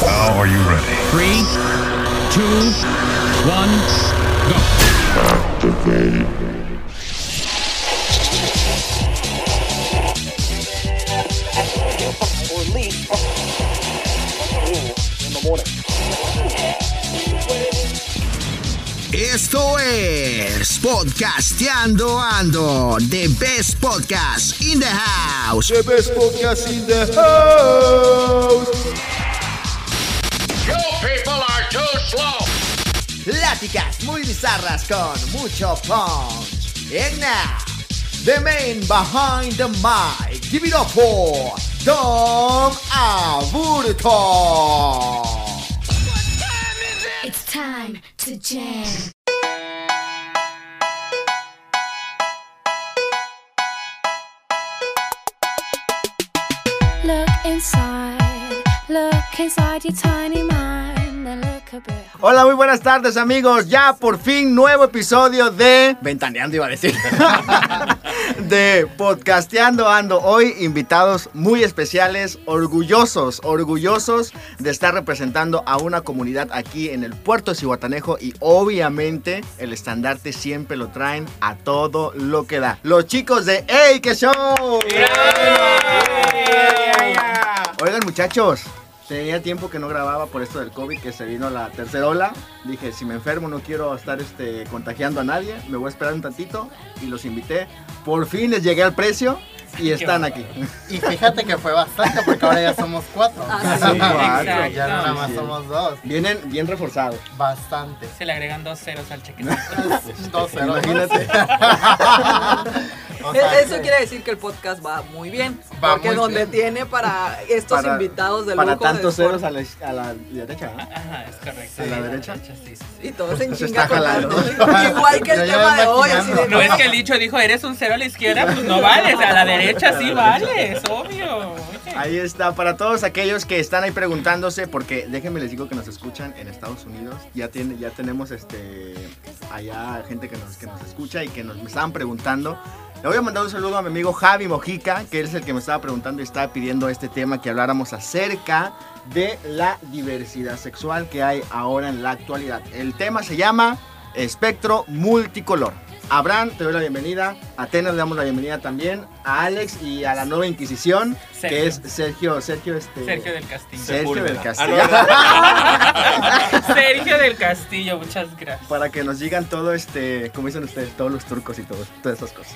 Now are you ready? Three, two, one, go. Esto es Podcasteando Ando, the best podcast in the house. The best podcast in the house. Slow. Pláticas muy bizarras con mucho punch. And now, the man behind the mic. Give it up for Aburto. It's time to jam. Look inside, look inside your tiny mind, Hola, muy buenas tardes amigos. Ya por fin nuevo episodio de Ventaneando iba a decir. de Podcasteando Ando. Hoy invitados muy especiales, orgullosos, orgullosos de estar representando a una comunidad aquí en el puerto de Cihuatanejo y obviamente el estandarte siempre lo traen a todo lo que da. Los chicos de ¡Ey, qué show! Oigan muchachos, tenía tiempo que no grababa por esto del COVID, que se vino la tercera ola. Dije, si me enfermo no quiero estar este, contagiando a nadie, me voy a esperar un tantito y los invité. Por fin les llegué al precio y están aquí. Y fíjate que fue bastante porque ahora ya somos cuatro. Ah, sí, Ya exacto. Ya no nada más Sí, sí. somos dos. Vienen bien reforzados. Bastante. Se le agregan dos ceros al cheque. Dos ceros. Imagínate. O sea E- Eso que- quiere decir que el podcast va muy bien. Va porque muy donde bien. tiene para estos Para- invitados de Para lujo tantos ceros a la, a la derecha. ¿no? Ajá, es correcto. ¿A la derecha? sí, sí, sí. Y todos en Se chinga jalando. contando. Igual que el tema de hoy. Así de, No es que el dicho dijo, eres un cero a la izquierda, pues no vales, a la derecha sí vales, obvio. Oye. Ahí está, para todos aquellos que están ahí preguntándose, porque déjenme les digo que nos escuchan en Estados Unidos, ya tiene, ya tenemos este allá gente que nos, que nos escucha y que nos estaban preguntando. Le voy a mandar un saludo a mi amigo Javi Mojica, que él es el que me estaba preguntando y estaba pidiendo este tema que habláramos acerca de la diversidad sexual que hay ahora en la actualidad. El tema se llama espectro multicolor. Abraham, te doy la bienvenida. A Atenas le damos la bienvenida también. A Alex y a la nueva Inquisición, que es Sergio, Sergio, este, Sergio del Castillo. Sergio del Ah, Castillo. Sergio del Castillo, muchas gracias. Para que nos digan todo este, como dicen ustedes, todos los turcos y todo, todas esas cosas.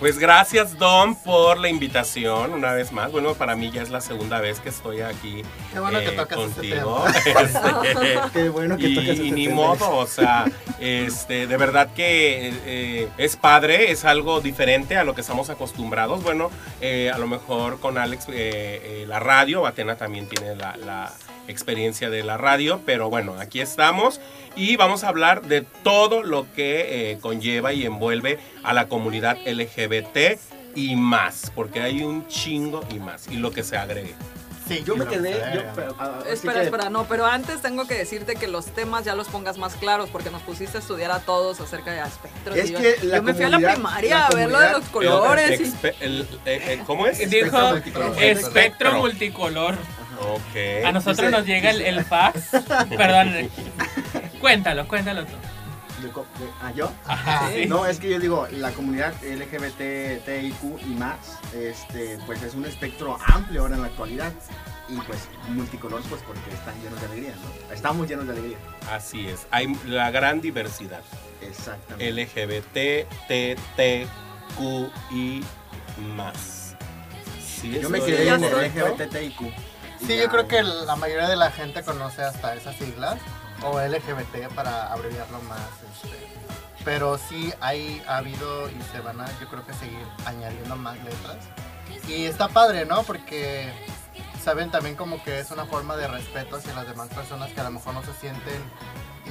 Pues gracias Don por la invitación una vez más. Bueno, para mí ya es la segunda vez que estoy aquí Qué bueno que eh, tocas ese contigo. Este, Qué bueno que y, tocas ese y ni tema. modo, o sea, este, de verdad que eh, es padre, es algo diferente a lo que estamos acostumbrados. Bueno, eh, a lo mejor con Alex eh, eh, la radio, Atena también tiene la, la experiencia de la radio, pero bueno, aquí estamos y vamos a hablar de todo lo que eh, conlleva y envuelve a la comunidad LGBT y más, porque hay un chingo y más, y lo que se agregue. Sí, Yo me quedé, yo, pero, así Espera, que- espera, no, pero antes tengo que decirte que los temas ya los pongas más claros porque nos pusiste a estudiar a todos acerca de espectros. Es y yo, que la yo me fui a la primaria la a ver lo de los colores. El el- eh, ¿Cómo es? Dijo multicolor. espectro multicolor. Ok. A nosotros Dice- nos llega el, el fax. Perdón. Cuéntalo, cuéntalo tú. de- ¿Ah, yo? Ajá. sí. No, es que yo digo, la comunidad LGBT, TIQ y más, este, pues es un espectro amplio ahora en la actualidad. Y pues multicolor, pues porque están llenos de alegría, ¿no? Estamos llenos de alegría. Así es. Hay la gran diversidad. Exactamente. LGBT, T, Q y más. Sí, Yo me quedé en sé. Sí, yo creo que la mayoría de la gente conoce hasta esas siglas o LGBT para abreviarlo más. este. Pero sí hay, ha habido y se van a, yo creo que seguir añadiendo más letras. Y está padre, ¿no? Porque saben también como que es una forma de respeto hacia las demás personas que a lo mejor no se sienten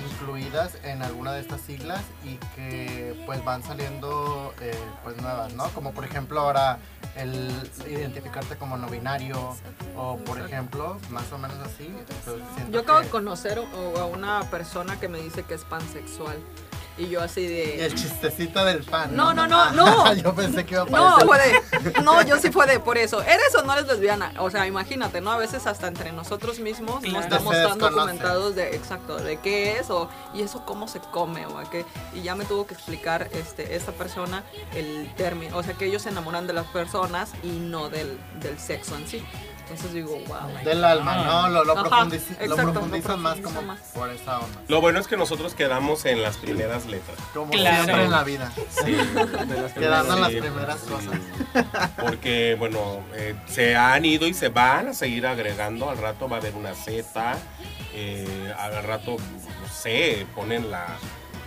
incluidas en alguna de estas siglas y que pues van saliendo eh, pues nuevas, ¿no? Como por ejemplo ahora el identificarte como no binario o por ejemplo más o menos así. pues, Yo acabo que- de conocer o- a una persona que me dice que es pansexual. Y yo así Y de... el chistecito del pan. No, no, no, no. Yo pensé que iba a No, aparecer. fue de, no, yo sí fue de, por eso, ¿eres o no eres lesbiana? O sea, imagínate, ¿no? A veces hasta entre nosotros mismos no estamos tan documentados de, exacto, de qué es o, y eso cómo se come o a qué. Y ya me tuvo que explicar este, esta persona el término, o sea, que ellos se enamoran de las personas y no del, del sexo en sí. Entonces digo, wow. Del alma, no, lo, lo, Ajá, lo exacto, lo profundizan más como más. por esa onda. Lo bueno es que nosotros quedamos en las primeras letras. Como Claro. siempre en la vida. Sí. Quedando en las primeras sí. cosas. Porque, bueno, eh, se han ido y se van a seguir agregando. Al rato va a haber una Z. eh, al rato, no sé, ponen la.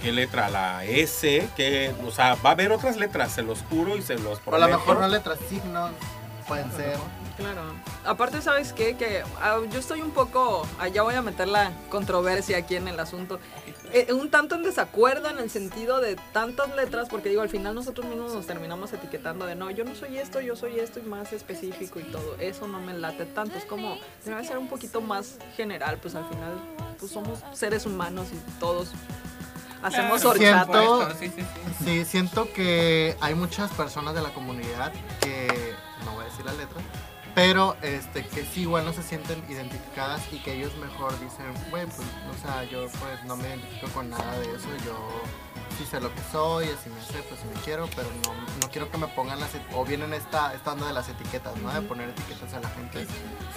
¿Qué letra? La S. Que, o sea, va a haber otras letras, se los juro y se los O a lo prometo. mejor no letras, signos pueden ser. Claro. Aparte, ¿sabes qué? Que ah, yo estoy un poco, allá voy a meter la controversia aquí en el asunto, Eh, un tanto en desacuerdo en el sentido de tantas letras, porque digo, al final nosotros mismos nos terminamos etiquetando de no, yo no soy esto, yo soy esto y más específico y todo. Eso no me late tanto, es como, debe ser un poquito más general, pues al final, pues somos seres humanos y todos hacemos. Siento- por supuesto, Sí, sí, sí. Sí, siento que hay muchas personas de la comunidad que, no voy a decir la letra, pero este, que sí igual no se sienten identificadas y que ellos mejor dicen, güey, pues, o sea, yo pues no me identifico con nada de eso, yo sí sé lo que soy, así me acepto, así me quiero, pero no, no quiero que me pongan las, o vienen esta, esta onda de las etiquetas, ¿no? De poner etiquetas a la gente.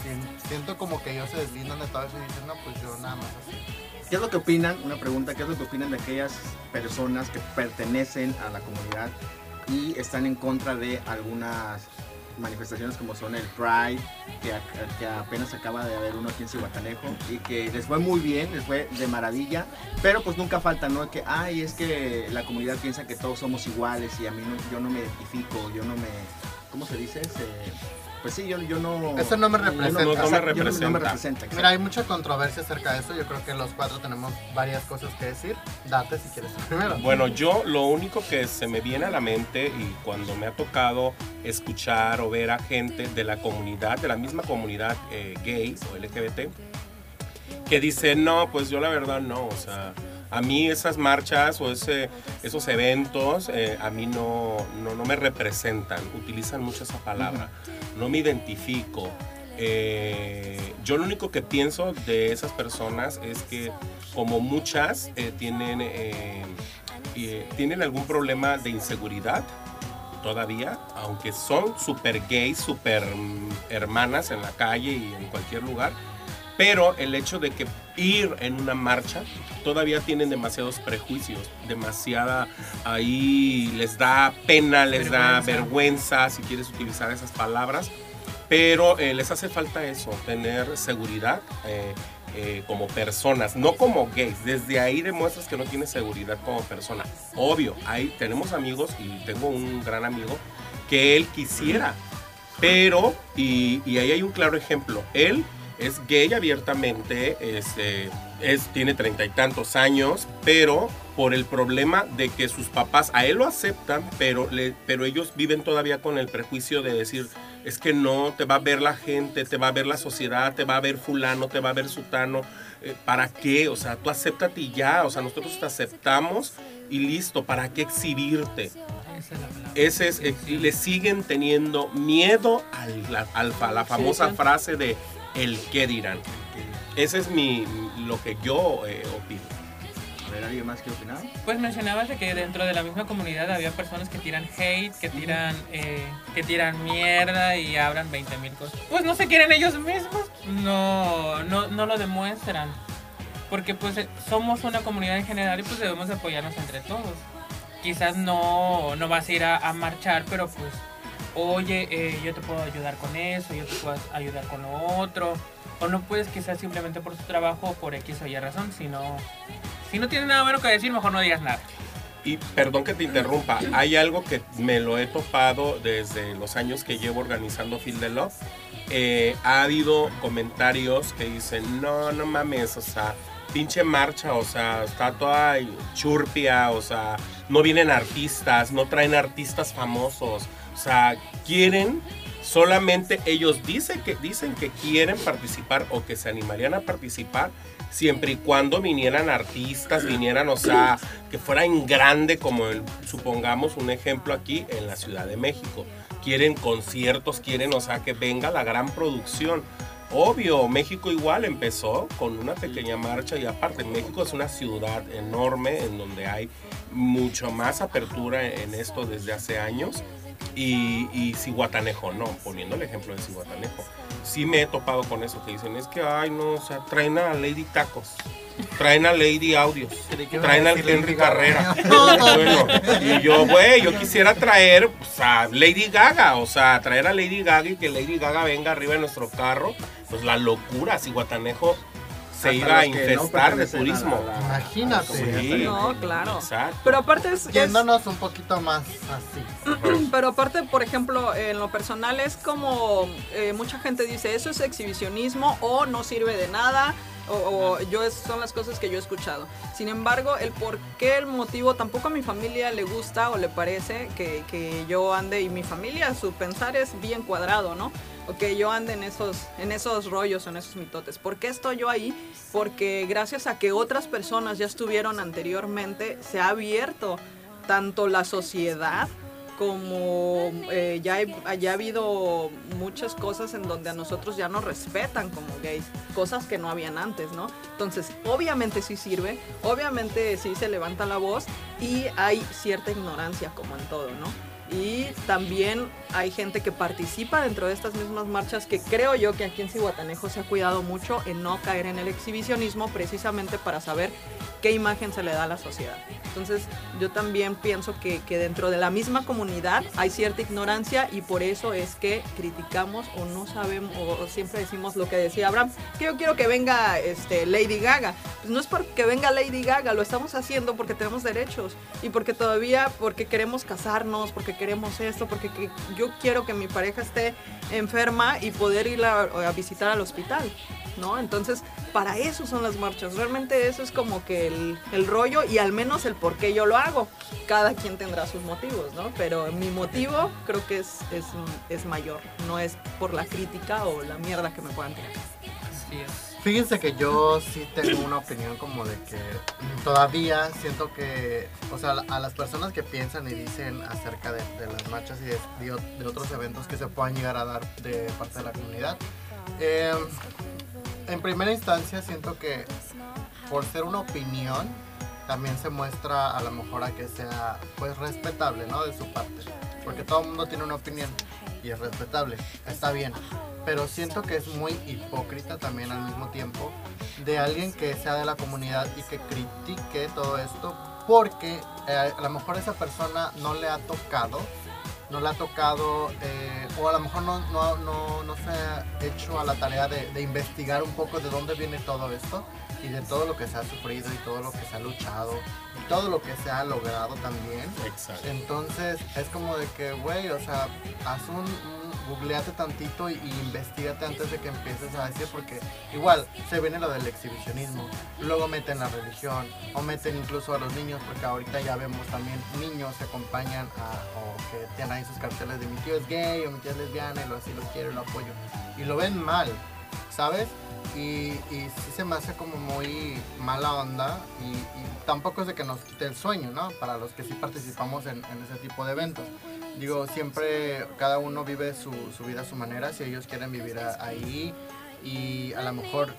Sien- siento como que ellos se deslindan de todo eso y dicen, no, pues yo nada más así. ¿Qué es lo que opinan? Una pregunta, ¿qué es lo que opinan de aquellas personas que pertenecen a la comunidad y están en contra de algunas manifestaciones como son el Pride, que, apenas acaba de haber uno aquí en Cihuatanejo y que les fue muy bien, les fue de maravilla, pero pues nunca falta, ¿no? Que, ay, es que la comunidad piensa que todos somos iguales y a mí no- yo no me identifico, yo no me, ¿cómo se dice? Se- pues sí, yo, yo no... Eso no me representa. No, no me exacto, yo no- no me representa. representa. exacto. Mira, hay mucha controversia acerca de eso. Yo creo que los cuatro tenemos varias cosas que decir. Date si quieres primero. Bueno, yo lo único que se me viene a la mente y cuando me ha tocado escuchar o ver a gente de la comunidad, de la misma comunidad eh, gay o LGBT, que dice, no, pues yo la verdad no, o sea, a mí esas marchas o ese, esos eventos eh, a mí no, no, no me representan, utilizan mucho esa palabra, no me identifico. Eh, yo lo único que pienso de esas personas es que como muchas eh, tienen, tienen algún problema de inseguridad todavía, aunque son super gays, super mm, hermanas en la calle y en cualquier lugar, pero el hecho de que ir en una marcha todavía tienen demasiados prejuicios, demasiada ahí les da pena, les da vergüenza, si quieres utilizar esas palabras, pero eh, les hace falta eso, tener seguridad. eh, eh, como personas, no como gays. Desde ahí demuestras que no tienes seguridad como persona. Obvio, ahí tenemos amigos y tengo un gran amigo que él quisiera, pero, y, y ahí hay un claro ejemplo, él es gay abiertamente, este, es, tiene treinta y tantos años, pero por el problema de que sus papás a él lo aceptan, pero, le, pero ellos viven todavía con el prejuicio de decir, es que no, te va a ver la gente, te va a ver la sociedad, te va a ver fulano, te va a ver sutano, eh, ¿para qué? O sea, tú acéptate y ya, o sea, nosotros te aceptamos y listo, ¿para qué exhibirte? Esa es la palabra. Ese es, eh, le siguen teniendo miedo al- la- a la famosa frase de el qué dirán. Ese es mi, lo que yo eh, opino. A ver, ¿alguien más quiere opinar? Pues mencionabas de que dentro de la misma comunidad había personas que tiran hate, que tiran, eh, que tiran mierda y hablan 20 mil cosas. Pues no se quieren ellos mismos, no, no, no lo demuestran. Porque pues eh, somos una comunidad en general y pues debemos de apoyarnos entre todos. Quizás no, no vas a ir a, a marchar, pero pues, oye, eh, yo te puedo ayudar con eso, yo te puedo ayudar con lo otro. O no puedes quizás simplemente por tu trabajo o por X o Y razón, sino... Si no tienes nada bueno que decir, mejor no digas nada. Y perdón que te interrumpa, hay algo que me lo he topado desde los años que llevo organizando Field de Love. Eh, ha habido comentarios que dicen, no, no mames, o sea, pinche marcha, o sea, está toda churpia, o sea, no vienen artistas, no traen artistas famosos, o sea, quieren Solamente ellos dicen que, dicen que quieren participar o que se animarían a participar siempre y cuando vinieran artistas, vinieran, o sea, que fuera en grande, como el- supongamos un ejemplo aquí en la Ciudad de México. Quieren conciertos, quieren, o sea, que venga la gran producción. Obvio, México igual empezó con una pequeña marcha y aparte México es una ciudad enorme en donde hay mucho más apertura en esto desde hace años y, y Cihuatanejo, no, poniendo el ejemplo de Cihuatanejo. Sí me he topado con eso que dicen, es que, ay, no, o sea, traen a Lady Tacos, traen a Lady Audios, traen al Henry Carrera. Bueno, y yo, güey, yo quisiera traer pues, a Lady Gaga, o sea, traer a Lady Gaga y que Lady Gaga venga arriba de nuestro carro, pues la locura, Cihuatanejo se iba a no infestar de la- turismo. la- Imagínate. Sí. No, claro. Exacto. Pero aparte es, es- Yéndonos un poquito más así. pero aparte, por ejemplo, en lo personal es como eh, mucha gente dice, eso es exhibicionismo o no sirve de nada. O, o yo es- son las cosas que yo he escuchado. Sin embargo, el por qué, el motivo, tampoco a mi familia le gusta o le parece que, que yo ande y mi familia, su pensar es bien cuadrado, ¿no? O que yo ande en esos, en esos rollos en esos mitotes. ¿Por qué estoy yo ahí? Porque gracias a que otras personas ya estuvieron anteriormente, se ha abierto tanto la sociedad como eh, ya, hay- ya ha habido muchas cosas en donde a nosotros ya nos respetan como gays, cosas que no habían antes, ¿no? Entonces, obviamente sí sirve, obviamente sí se levanta la voz y hay cierta ignorancia como en todo, ¿no? Y también hay gente que participa dentro de estas mismas marchas que creo yo que aquí en Cihuatanejo se ha cuidado mucho en no caer en el exhibicionismo precisamente para saber qué imagen se le da a la sociedad. Entonces yo también pienso que, que dentro de la misma comunidad hay cierta ignorancia y por eso es que criticamos o no sabemos o, siempre decimos lo que decía Abraham, que yo quiero que venga este, Lady Gaga. Pues no es porque venga Lady Gaga, lo estamos haciendo porque tenemos derechos y porque todavía, porque queremos casarnos, porque queremos esto, porque que- yo quiero que mi pareja esté enferma y poder ir a, a visitar al hospital. ¿no? Entonces, para eso son las marchas. Realmente eso es como que el, el rollo y al menos el por qué yo lo hago. Cada quien tendrá sus motivos, ¿no? Pero mi motivo creo que es, es, es mayor. No es por la crítica o la mierda que me puedan tirar. Así es. Fíjense que yo sí tengo una opinión como de que todavía siento que, o sea, a las personas que piensan y dicen acerca de, las marchas y de otros eventos que se puedan llegar a dar de parte de la comunidad, eh, en primera instancia siento que por ser una opinión también se muestra a lo mejor a que sea pues respetable, ¿no? De su parte. Porque todo el mundo tiene una opinión y es respetable, está bien. Pero siento que es muy hipócrita también al mismo tiempo de alguien que sea de la comunidad y que critique todo esto porque eh, a lo mejor esa persona no le ha tocado no le ha tocado eh, o a lo mejor no, no, no, se ha hecho a la tarea de investigar un poco de dónde viene todo esto y de todo lo que se ha sufrido y todo lo que se ha luchado y todo lo que se ha logrado también. Exacto. Entonces es como de que, güey, o sea, haz un, un- googleate tantito y, y investigate antes de que empieces a decir, porque igual se viene lo del exhibicionismo, luego meten la religión o meten incluso a los niños, porque ahorita ya vemos también niños que acompañan a, o que tienen ahí sus carteles de mi tío es gay o mi tía es lesbiana y lo así lo quiero y lo apoyo. Y lo ven mal, ¿sabes? Y, y sí se me hace como muy mala onda y, y tampoco es de que nos quite el sueño, ¿no? Para los que sí participamos en, en ese tipo de eventos. Digo, siempre cada uno vive su, su vida a su manera, si ellos quieren vivir a- ahí y a lo mejor,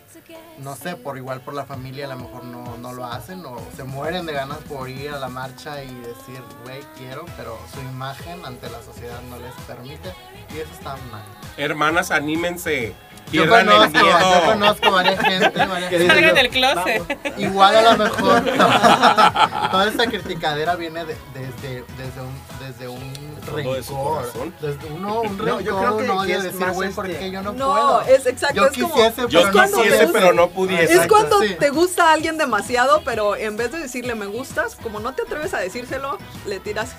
no sé, por igual por la familia a lo mejor no, no lo hacen o se mueren de ganas por ir a la marcha y decir, güey, quiero, pero su imagen ante la sociedad no les permite y eso está mal. Hermanas, anímense. Yo conozco, yo conozco varias gente, varias Que gente. Salgan del closet. Igual a lo mejor toda esta criticadera viene de- desde, desde un, desde un rencor. Desde uno, un No, rencor, yo creo que- no que de es decir, güey, este- ¿por qué yo no, No, puedo? es exacto, Yo es como- quisiese, Yo pero no quisiese, pero no pudiese. Es cuando sí. te gusta a alguien demasiado, pero en vez de decirle me gustas, como no te atreves a decírselo, le tiras.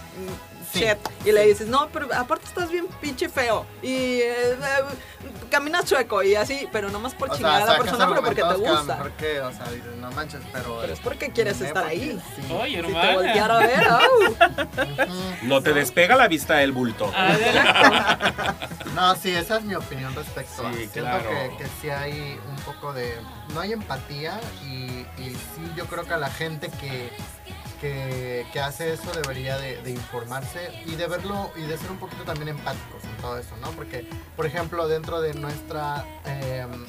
Shit. Y le dices, no, pero aparte estás bien pinche feo. Y eh, eh, caminas chueco y así, pero nomás por O chingar sea, a la persona, pero porque te gusta. mejor que, o sea, dices, no manches, pero... Pero es porque quieres estar ahí. sí. Oye, Si te a ver. No te despega la vista el bulto. No, sí, esa es mi opinión respecto a. Siento claro. que, que sí hay un poco de. No hay empatía y, y sí, yo creo que a la gente que, que, hace eso debería de, de informarse y de verlo y de ser un poquito también empáticos en todo eso, ¿no? Porque, por ejemplo, dentro de nuestra. em,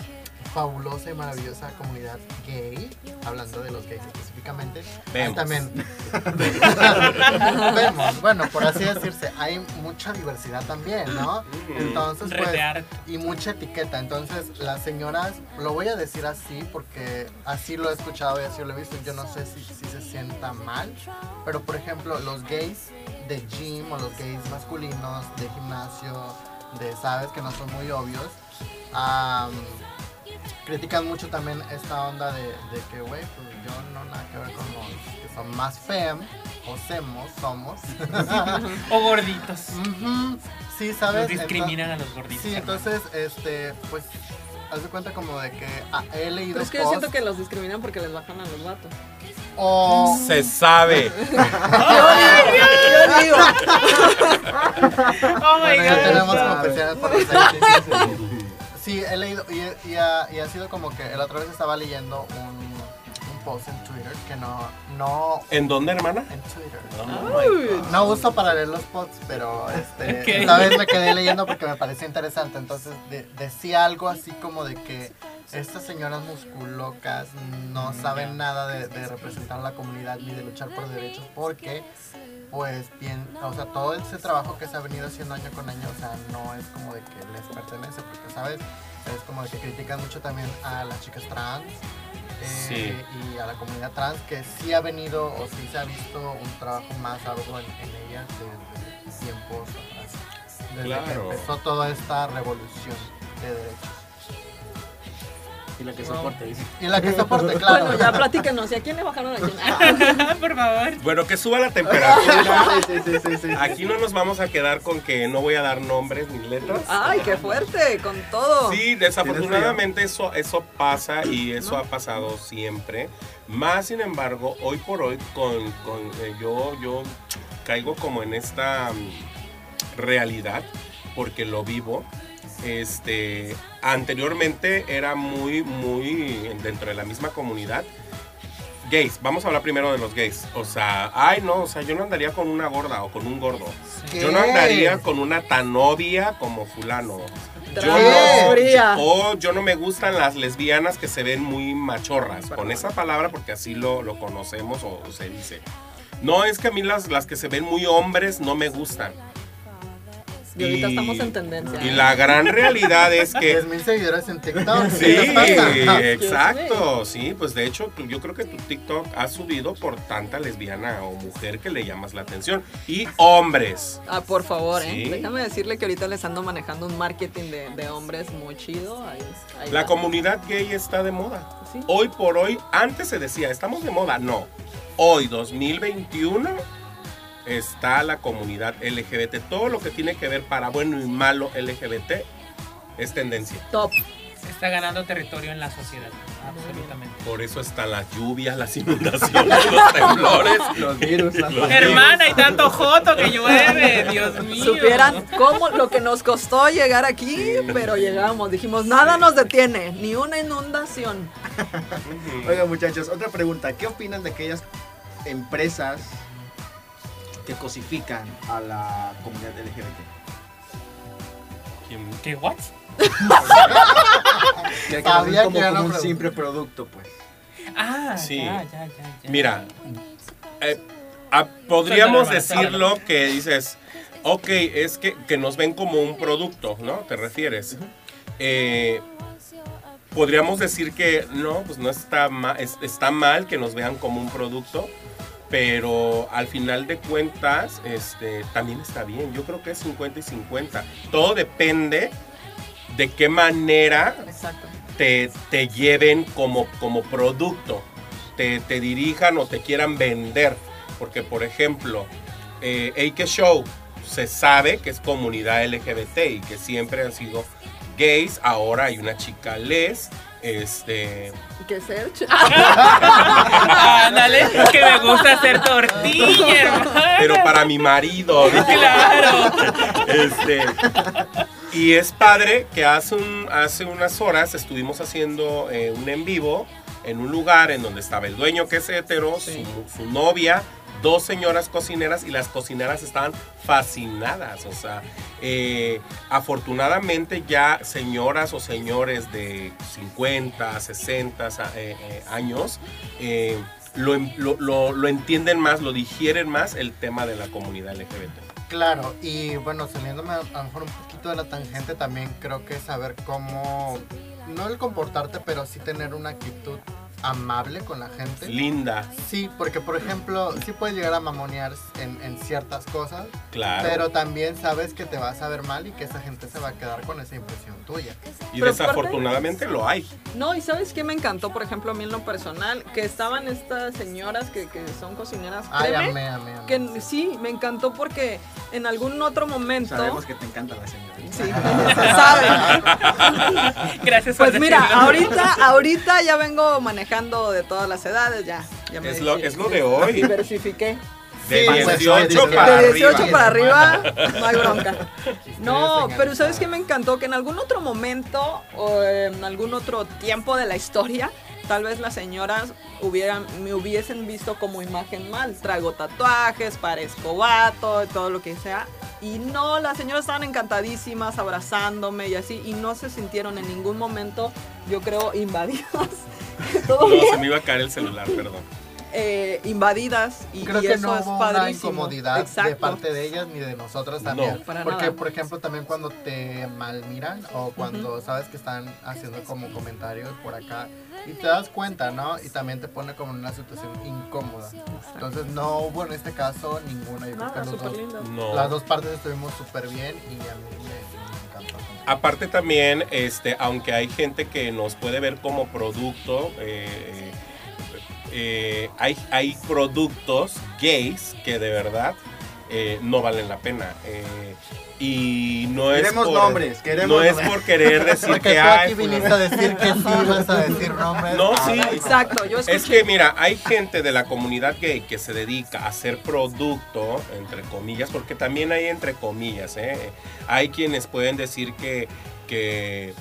fabulosa y maravillosa comunidad gay, hablando de los gays específicamente, Vemos. también vemos, bueno, por así decirse, hay mucha diversidad también, ¿no? Entonces, pues, Retear. y mucha etiqueta. Entonces, las señoras, lo voy a decir así porque así lo he escuchado y así lo he visto. Yo no sé si, si se sienta mal, pero por ejemplo, los gays de gym o los gays masculinos de gimnasio, de sabes que no son muy obvios, am, critican mucho también esta onda de, de que, güey, pues yo no nada que ver con los que son más fem o semos, somos. O gorditos. Sí, ¿sabes? Los discriminan a los gorditos. Sí, entonces, este, pues, haz de cuenta como de que ah, he leído Pero es que yo posts siento que los discriminan porque les bajan a los vatos. o... Se sabe. Yo digo, Oh my Bueno, ya God. tenemos confesiones por los. Sí, he leído y, y ha, y ha sido como que la otra vez estaba leyendo un, un post en Twitter que no, no, ¿En dónde, hermana? en Twitter. Uy, No uso para leer los posts, pero este, esta vez me quedé leyendo porque me pareció interesante. Entonces de- decía algo así como de que estas señoras musculocas no saben nada de, de representar a la comunidad ni de luchar por derechos porque pues bien, o sea, todo ese trabajo que se ha venido haciendo año con año, o sea, no es como de que les pertenece, porque, ¿sabes? Es como de que critican mucho también a las chicas trans eh, Sí. y a la comunidad trans, que sí ha venido o sí se ha visto un trabajo más arduo en, en ellas desde tiempos atrás, desde Claro. que empezó toda esta revolución de derechos. Y la que soporte, dice. Y la que soporte, claro. Bueno, ya platíquenos. ¿Y a quién le bajaron a quién? Por favor. Bueno, que suba la temperatura. Sí, sí, sí, sí, sí. Aquí no nos vamos a quedar con que no voy a dar nombres ni letras. Ay, qué fuerte, con todo. Sí, desafortunadamente eso, eso pasa y eso ha pasado siempre. Más sin embargo, hoy por hoy con, con, eh, yo, yo caigo como en esta mm, realidad porque lo vivo. Este, anteriormente era muy, muy dentro de la misma comunidad. Gays, vamos a hablar primero de los gays. O sea, ay no, o sea, yo no andaría con una gorda o con un gordo. Yo no ¿Qué? andaría con una tan novia como fulano. Yo no, fría. o yo no me gustan las lesbianas que se ven muy machorras. Con esa palabra, porque así lo, lo conocemos o se dice. No es que a mí las, las que se ven muy hombres no me gustan. Y ahorita Y- estamos en tendencia. Y la gran realidad es que 10 mil seguidores en TikTok. Sí, exacto, sí, pues de hecho tú- yo creo que tu TikTok ha subido por tanta lesbiana o mujer que le llamas la atención y hombres. Ah, por favor, ¿eh? Sí. Déjame decirle que ahorita les ando manejando un marketing de, de hombres muy chido. Ahí, ahí La va. comunidad gay está de moda. Sí. Hoy por hoy, antes se decía, estamos de moda, no. Hoy, 2021, está la comunidad LGBT. Todo lo que tiene que ver para bueno y malo LGBT es tendencia. Top. Está ganando territorio en la sociedad. Absolutamente. Por eso están las lluvias, las inundaciones, los temblores. Los virus, las Los Hermana, hay tanto joto que llueve. Dios mío. Supieran cómo lo que nos costó llegar aquí, pero llegamos. Dijimos, nada nos detiene, ni una inundación. Oigan muchachos, otra pregunta. ¿Qué opinan de aquellas empresas que cosifican a la comunidad LGBT? ¿Quién- ¿Qué what? Que, Sabía como, que era como una un simple producto, pues. Ah, Sí. ya, ya, ya, ya. Mira, eh, ah, podríamos decirlo que dices, ok, es que, que nos ven como un producto, ¿no? ¿Te refieres? Eh, podríamos decir que no, pues no está mal, está mal que nos vean como un producto, pero al final de cuentas, este, también está bien. Yo creo que es 50 y 50. Todo depende de qué manera te, te lleven como, como producto, te, te dirijan o te quieran vender. Porque, por ejemplo, eh, Eike Show se sabe que es comunidad LGBT y que siempre han sido gays. Ahora hay una chica les. Este, ¿Qué Serge? Ándale, que me gusta hacer tortilla, hermano. pero para mi marido. Claro. Este, y es padre que hace, un- hace unas horas estuvimos haciendo eh, un en vivo en un lugar en donde estaba el dueño que es hetero, su, su novia, dos señoras cocineras y las cocineras estaban fascinadas. O sea, eh, afortunadamente ya señoras o señores de 50, 60 eh, eh, años eh, lo, em- lo- lo- lo entienden más, lo digieren más el tema de la comunidad LGBT. Claro, y bueno, saliéndome a lo mejor un poquito de la tangente, también creo que saber cómo, no el comportarte, pero sí tener una actitud amable con la gente. Linda, Sí, porque por ejemplo, sí puedes llegar a mamonear en, en ciertas cosas, claro. pero también sabes que te vas a ver mal y que esa gente se va a quedar con esa impresión tuya. y Pero desafortunadamente lo hay. No, y ¿sabes qué me encantó, por ejemplo, a mí en lo personal? Que estaban estas señoras que, que son cocineras. Ay, créeme, amé, amé, amé. que sí, me encantó porque en algún otro momento... Sabemos que te encanta la señora. Sí, se sabe. Gracias por Pues mira, decirlo. ahorita, ahorita ya vengo manejando de todas las edades, ya. ya me Es lo- es lo de hoy. Diversifiqué. De Sí, 18 pues, para de 18 arriba. para arriba, no hay bronca. No, pero ¿sabes qué me encantó? Que en algún otro momento o en algún otro tiempo de la historia, tal vez las señoras hubieran, me hubiesen visto como imagen mal. Traigo tatuajes, parezco vato, todo lo que sea. Y no, las señoras estaban encantadísimas, abrazándome y así, y no se sintieron en ningún momento, yo creo, invadidas. Todo No, bien, se me iba a caer el celular, perdón. eh, invadidas y, Creo y que eso no es hubo una padrísimo. incomodidad de parte de ellas ni de nosotras también. No. Para Porque, nada. por ejemplo, también cuando te malmiran o cuando sabes que están haciendo como comentarios por acá y te das cuenta, ¿no? Y también te pone como en una situación incómoda. Entonces, no hubo en este caso ninguna. Yo creo que los dos- las dos partes estuvimos súper bien y a mí me. Aparte también, este, aunque hay gente que nos puede ver como producto, eh, eh, hay, hay productos gays que de verdad eh, no valen la pena. Y no es Queremos por, nombres, queremos no es por querer decir Porque que tú hay. aquí viniste a decir que sí, vas a decir nombres. No, Ah, sí. Exacto, yo escuché. Es que mira, hay gente de la comunidad gay que se dedica a hacer producto, entre comillas, porque también hay entre comillas, ¿eh? Hay quienes pueden decir que, que,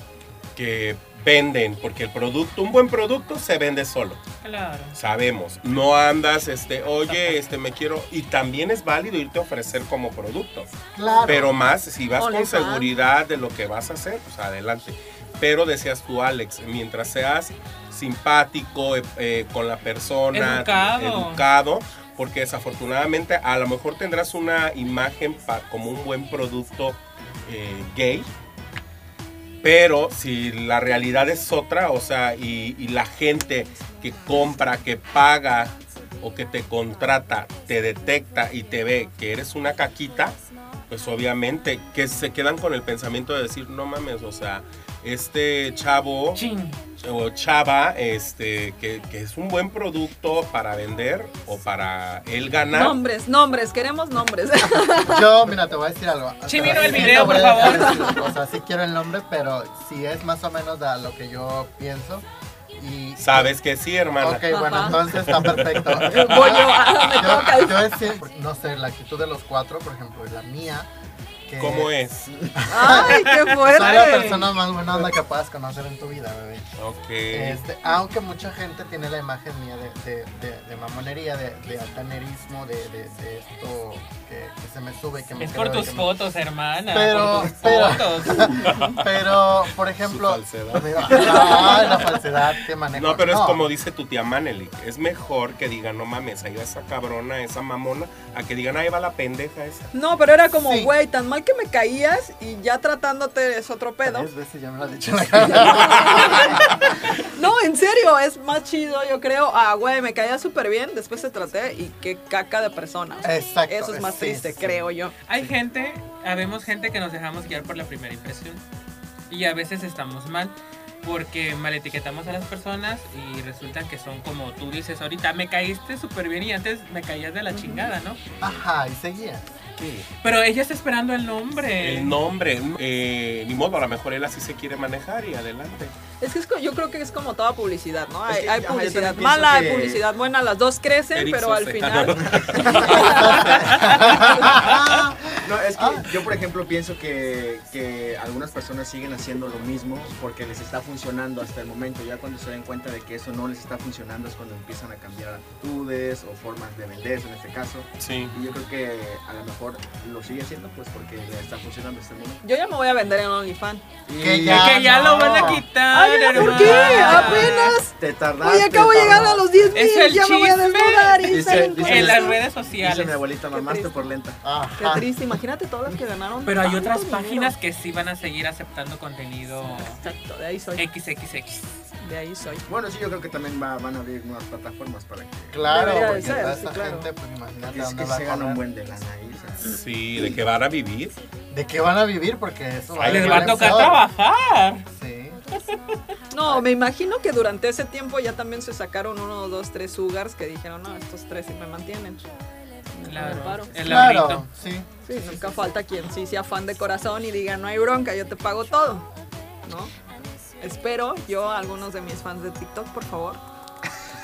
que venden, porque el producto, un buen producto se vende solo, Claro. sabemos. No andas, este, oye, este, me quiero, y también es válido irte a ofrecer como producto. Claro. Pero más, si vas con seguridad de lo que vas a hacer, pues adelante. Pero decías tú, Alex, mientras seas simpático eh, eh, con la persona, Educado. educado, porque desafortunadamente a lo mejor tendrás una imagen pa- como un buen producto eh, gay, pero si la realidad es otra, o sea, y, la gente que compra, que paga o que te contrata, te detecta y te ve que eres una caquita, pues obviamente que se quedan con el pensamiento de decir, no mames, o sea, este chavo Chin. o chava, este, que, que es un buen producto para vender o para él ganar. Nombres, nombres, queremos nombres. Yo, mira, te voy a decir algo. Sí, O sea, miro el video, por a favor. O sea, sí quiero el nombre, pero si es más o menos de lo que yo pienso. Y, Sabes que sí, hermana. Ok, bueno, entonces está perfecto. Voy yo, ah, yo, yo decir, no sé, la actitud de los cuatro, por ejemplo, y la mía. Que ¿Cómo es? Ay, qué Soy la fuerte. persona más buena onda que puedas conocer en tu vida, bebé. Ok. Este, aunque mucha gente tiene la imagen mía de, de, de, de mamonería, de, de altanerismo, de, de, de esto que, que se me sube y que me Es por tus me- fotos, hermana. Pero- por tus pero- fotos. Pero, por ejemplo. Su falsedad. Ay, la falsedad que manejo. No, pero es como dice tu tía Manelik. Es mejor que digan, no mames, ahí va esa cabrona, esa mamona, a que digan, ahí va la pendeja esa. No, pero era como, Sí. güey, tan mal que me caías y ya tratándote es otro pedo. Tres veces ya me lo has dicho en la cara. No, en serio, es más chido, yo creo. Ah, güey, me caía súper bien, después te traté y qué caca de persona. o sea, Exacto, Eso es más sí, triste, sí. creo yo. Hay gente, habemos gente que nos dejamos guiar por la primera impresión. Y a veces estamos mal. porque mal etiquetamos a las personas y resulta que son como tú dices ahorita, me caíste súper bien y antes me caías de la chingada, ¿no? Ajá, y Pero ella está esperando el nombre. El nombre, eh, ni modo, a lo mejor él así se quiere manejar y adelante. Es que es yo creo que es como toda publicidad, ¿no? Es Hay, que, publicidad mala, que- hay publicidad buena, las dos crecen, Eric pero al final... No, es que Ah. yo, por ejemplo, pienso que, que algunas personas siguen haciendo lo mismo porque les está funcionando hasta el momento. Ya cuando se den cuenta de que eso no les está funcionando es cuando empiezan a cambiar actitudes o formas de venderse en este caso. Sí. Y yo creo que a lo mejor lo sigue haciendo pues porque está funcionando el momento. Yo ya me voy a vender en OnlyFans. Que Y ya- que ya no. lo van a quitar. Ay, ¿por qué? Apenas. Te tardaste. Oye, acabo de llegar a los 10 Es el mil, ya me voy a desnudar. y Dice- En las redes Dice mi sociales. abuelita, Qué mamaste por lenta. Qué Ajá. triste, imagínate todas las que ganaron. Pero hay otras dinero. páginas que sí van a seguir aceptando contenido Exacto, de ahí soy. XXX. De ahí soy. Bueno, sí, yo creo que también va- van a abrir nuevas plataformas para que... Claro, porque ser, toda sí, esa claro. gente, pues imagínate Es que se gana un buen de lana ahí. Sí, de que van a vivir. ¿De qué van a vivir? Porque eso Les va a tocar trabajar. Sí. No, me imagino que durante ese tiempo ya también se sacaron uno, dos, tres sugars que dijeron, no, estos tres sí me mantienen. Claro. El Claro, sí. Sí, nunca falta quien sí sea fan de corazón y diga, no hay bronca, yo te pago todo. ¿No? Espero yo a algunos de mis fans de TikTok, por favor.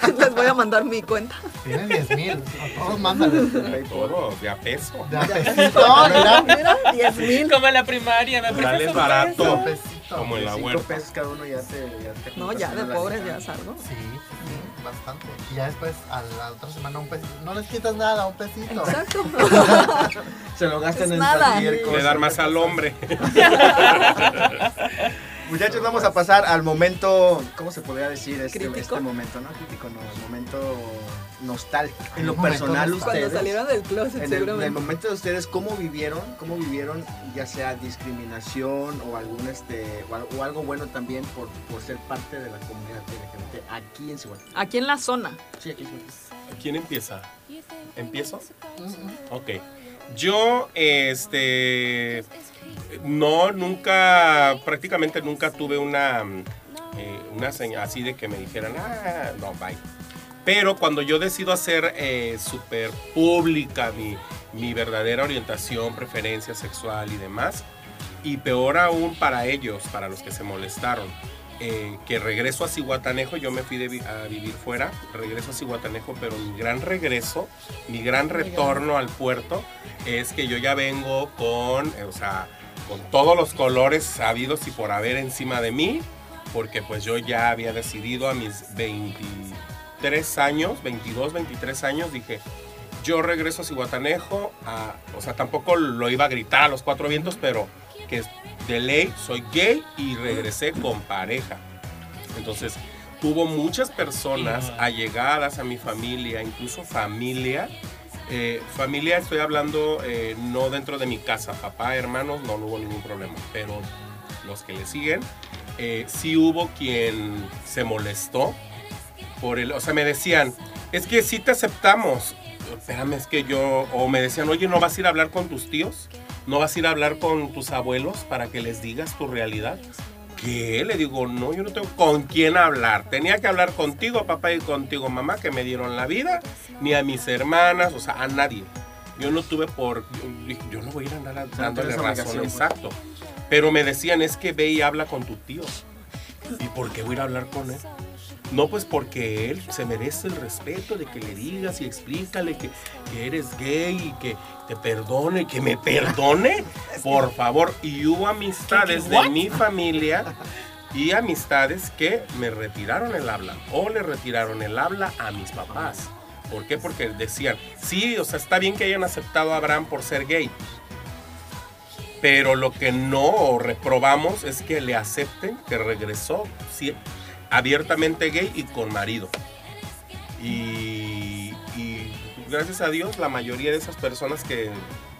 Les voy a mandar mi cuenta. Tienen 10 mil. Todos mándale. Todo, de a peso. De a pesito, mira. Mira, 10 mil. Como en la primaria, me Dale barato. pesito. Como en la huerta. pesos cada uno ya te... Ya te No, ya de pobres ya salgo. Sí, sí, bastante. Y ya después, a la otra semana, un pesito. No les quitas nada, un pesito. Exacto. Se lo gastan Es en nada. cualquier Le cosa. dar más al hombre. Muchachos, vamos a pasar al momento, ¿cómo se podría decir este, este momento? No crítico, no, el momento nostálgico. En lo personal, nostálgico. Cuando ustedes, salieron del closet, en el, en el seguramente. momento de ustedes, ¿cómo vivieron? ¿Cómo vivieron ya sea discriminación o algún este o, o algo bueno también por, por ser parte de la comunidad LGBT aquí en Ciudad? Aquí en la zona. Sí, aquí en Cihuatl. ¿Quién empieza? ¿Empiezo? Ok. Yo, este. No, nunca, prácticamente nunca tuve una, mm, eh, una señal así de que me dijeran, ah, no, bye. Pero cuando yo decido hacer eh, súper pública mi, mi verdadera orientación, preferencia sexual y demás, y peor aún para ellos, para los que se molestaron, eh, que regreso a Cihuatanejo, yo me fui de vi- a vivir fuera, regreso a Cihuatanejo, pero mi gran regreso, mi gran retorno al puerto es que yo ya vengo con, eh, o sea, con todos los colores habidos y por haber encima de mí, porque pues yo ya había decidido a mis 23 años, 22, 23 años, dije, yo regreso a Cihuatanejo, a- o sea, tampoco lo iba a gritar a los cuatro vientos, pero que de ley soy gay y regresé con pareja. Entonces, hubo muchas personas allegadas a mi familia, incluso familia. Eh, familia, estoy hablando eh, no dentro de mi casa, papá, hermanos, no, hubo ningún problema, pero los que le siguen, eh, sí hubo quien se molestó por el, o sea, me decían, es que sí te aceptamos, espérame, es que yo, o me decían, oye, ¿no vas a ir a hablar con tus tíos? ¿No vas a ir a hablar con tus abuelos para que les digas tu realidad? ¿Qué? Le digo, no, yo no tengo con quién hablar. Tenía que hablar contigo, papá, y contigo, mamá, que me dieron la vida, ni a mis hermanas, o sea, a nadie. Yo no tuve por. Yo, no voy a ir a andar dándole razón, pues. exacto. Pero me decían, es que ve y habla con tu tío. ¿Y por qué voy a ir a hablar con él? No, pues porque él se merece el respeto de que le digas y explícale que, que eres gay y que te perdone, que me perdone, por favor. Y hubo amistades de mi familia y amistades que me retiraron el habla o le retiraron el habla a mis papás. ¿Por qué? Porque decían, sí, o sea, está bien que hayan aceptado a Abraham por ser gay, pero lo que no reprobamos es que le acepten que regresó sí, abiertamente gay y con marido. Y, gracias a Dios, la mayoría de esas personas que,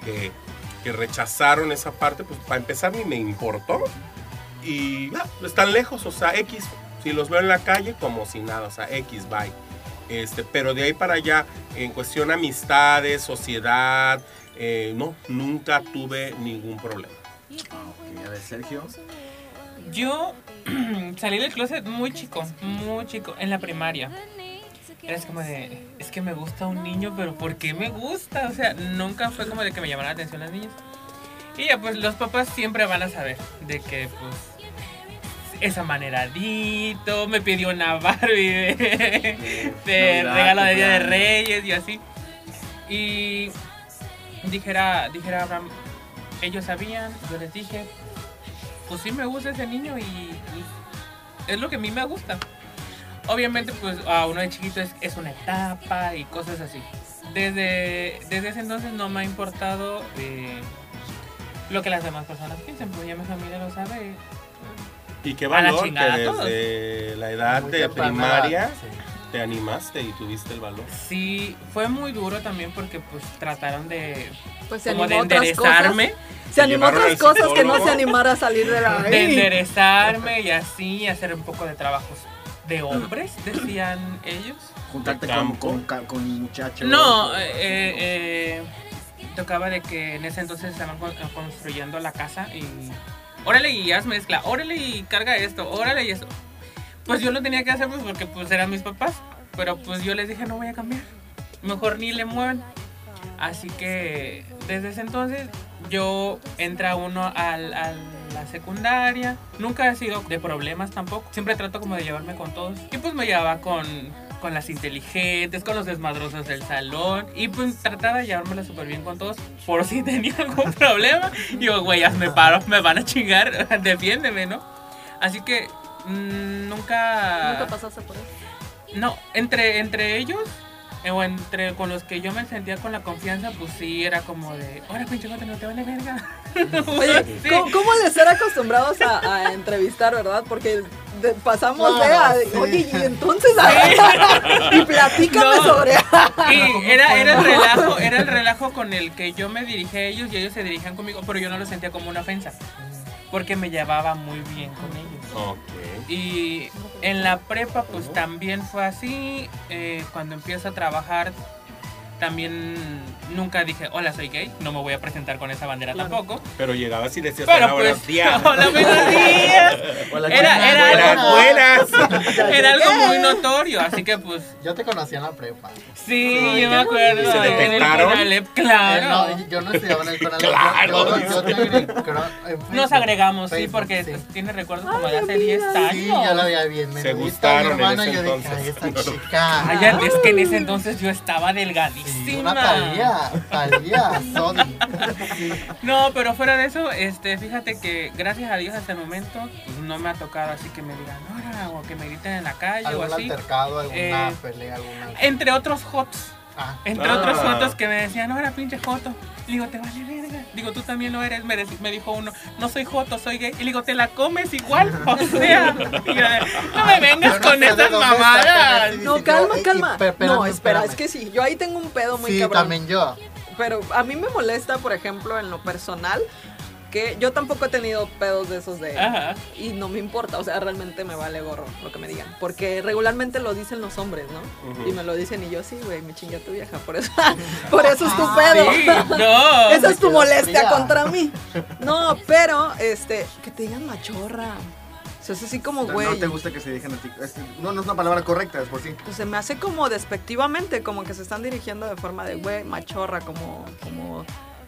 que- rechazaron esa parte, pues para empezar ni me importó. Y ya, están lejos, o sea, X. Si los veo en la calle, como si nada, o sea, X, bye. Este, pero de ahí para allá, en cuestión amistades, sociedad, eh, no, nunca tuve ningún problema. Ah. A ver, Sergio. Yo salí del closet muy chico, muy chico, en la primaria. Era como de, es que me gusta un niño, pero ¿por qué me gusta? O sea, nunca fue como de que me llamara la atención las niñas. Y ya, pues los papás siempre van a saber de que, pues, es amaneradito, me pidió una Barbie de, de Navidad, regalo de Día de. Reyes y así. Y dijera, dijera Abraham, ellos sabían, yo les dije, pues sí me gusta ese niño y pues, es lo que a mí me gusta. Obviamente, pues a uno de chiquito es, es una etapa y cosas así. Desde, desde ese entonces no me ha importado eh, lo que las demás personas piensen, pues ya mi familia lo sabe. Y qué valor que desde la edad Muy de primaria sí. te animaste y tuviste el valor. Sí, fue muy duro también porque pues trataron de, Pues como de otras cosas. Se animó a otras cosas que no se animara a salir de la... de enderezarme y así, hacer un poco de trabajos de hombres, decían ellos. Juntarte De con, con, con muchachos. No, eh, eh, tocaba de que en ese entonces estaban con- construyendo la casa y órale y haz mezcla, órale y carga esto, órale y eso. Pues yo lo tenía que hacer pues, porque pues eran mis papás, pero pues yo les dije no voy a cambiar, mejor ni le mueven. Así que desde ese entonces yo entra uno al, a la secundaria. Nunca he sido de problemas tampoco. Siempre trato como de llevarme con todos. Y pues me llevaba con, con las inteligentes, con los desmadrosos del salón. Y pues trataba de llevármela súper bien con todos. Por si tenía algún problema. Y yo, güey, me paro, me van a chingar. Defiéndeme, ¿no? Así que mm, nunca... Nunca pasaste por eso. No, entre, entre ellos, o entre con los que yo me sentía con la confianza, pues sí, era como de, ahora pinche no te vale verga. Oye, Sí. ¿cómo, cómo de ser acostumbrados a, a entrevistar, verdad? Porque de- pasamos de a, sí. oye, y entonces, y platícame No. sobre... Y era, era el relajo, era el relajo con el que yo me dirigía a ellos y ellos se dirigían conmigo, pero yo no lo sentía como una ofensa, porque me llevaba muy bien con ellos. Y en la prepa pues también fue así, eh, cuando empiezo a trabajar también nunca dije, hola soy gay, no me voy a presentar con esa bandera tampoco. Pero llegabas y decías, hola, pues, buenos días. hola buenos días. Hola, Era, buenas, era, Buenas, era algo muy notorio, así que pues Yo te conocí en la prepa. sí, Ay, yo me acuerdo. bonito. ¿Se en el detectaron? Conalep, Eh, claro. no, yo no estudiaba en el Conalep. Claro, Yo, yo, yo tengo en el en Nos Facebook. agregamos, sí, Facebook, porque sí. pues, tiene recuerdos como de hace 10 años. Sí, yo la veía bien. Me Se gusta mi gustaron en hermana y ese yo dije, entonces. ay, esta chica. Cállate, es que en ese entonces yo estaba Sí, una Talía, Talía. Sí. No, pero fuera de eso, este, fíjate que gracias a Dios hasta el momento no me ha tocado así que me digan "Nora", o que me griten en la calle o ¿Algún así. altercado, alguna Eh, pelea, alguna. Entre otros hots, Ah, entre Ah. otros jotos que me decían, ahora pinche joto. Le digo, te vale verga. Digo, tú también lo eres. Me, dijo uno, no soy joto, soy gay. Y le digo, te la comes igual. O sea, no me vengas no con esas mamadas. No, calma, y- calma. No, espera, espérame. es que sí, yo ahí tengo un pedo muy sí, cabrón. también yo. Pero a mí me molesta, por ejemplo, en lo personal, que yo tampoco he tenido pedos de esos de... Ajá. Y no me importa, o sea, realmente me vale gorro lo que me digan. Porque regularmente lo dicen los hombres, ¿no? Y me lo dicen y yo, sí, güey, me chinga tu vieja, por eso, por eso es tu pedo. Sí, no. Esa es tu molestia fría. contra mí. No, pero, este, que te digan machorra. O sea, es así como, güey. no te gusta que se dejen a ti. no, no es una palabra correcta, es por sí. Pues se me hace como despectivamente, como que se están dirigiendo de forma de, güey, machorra, como, como,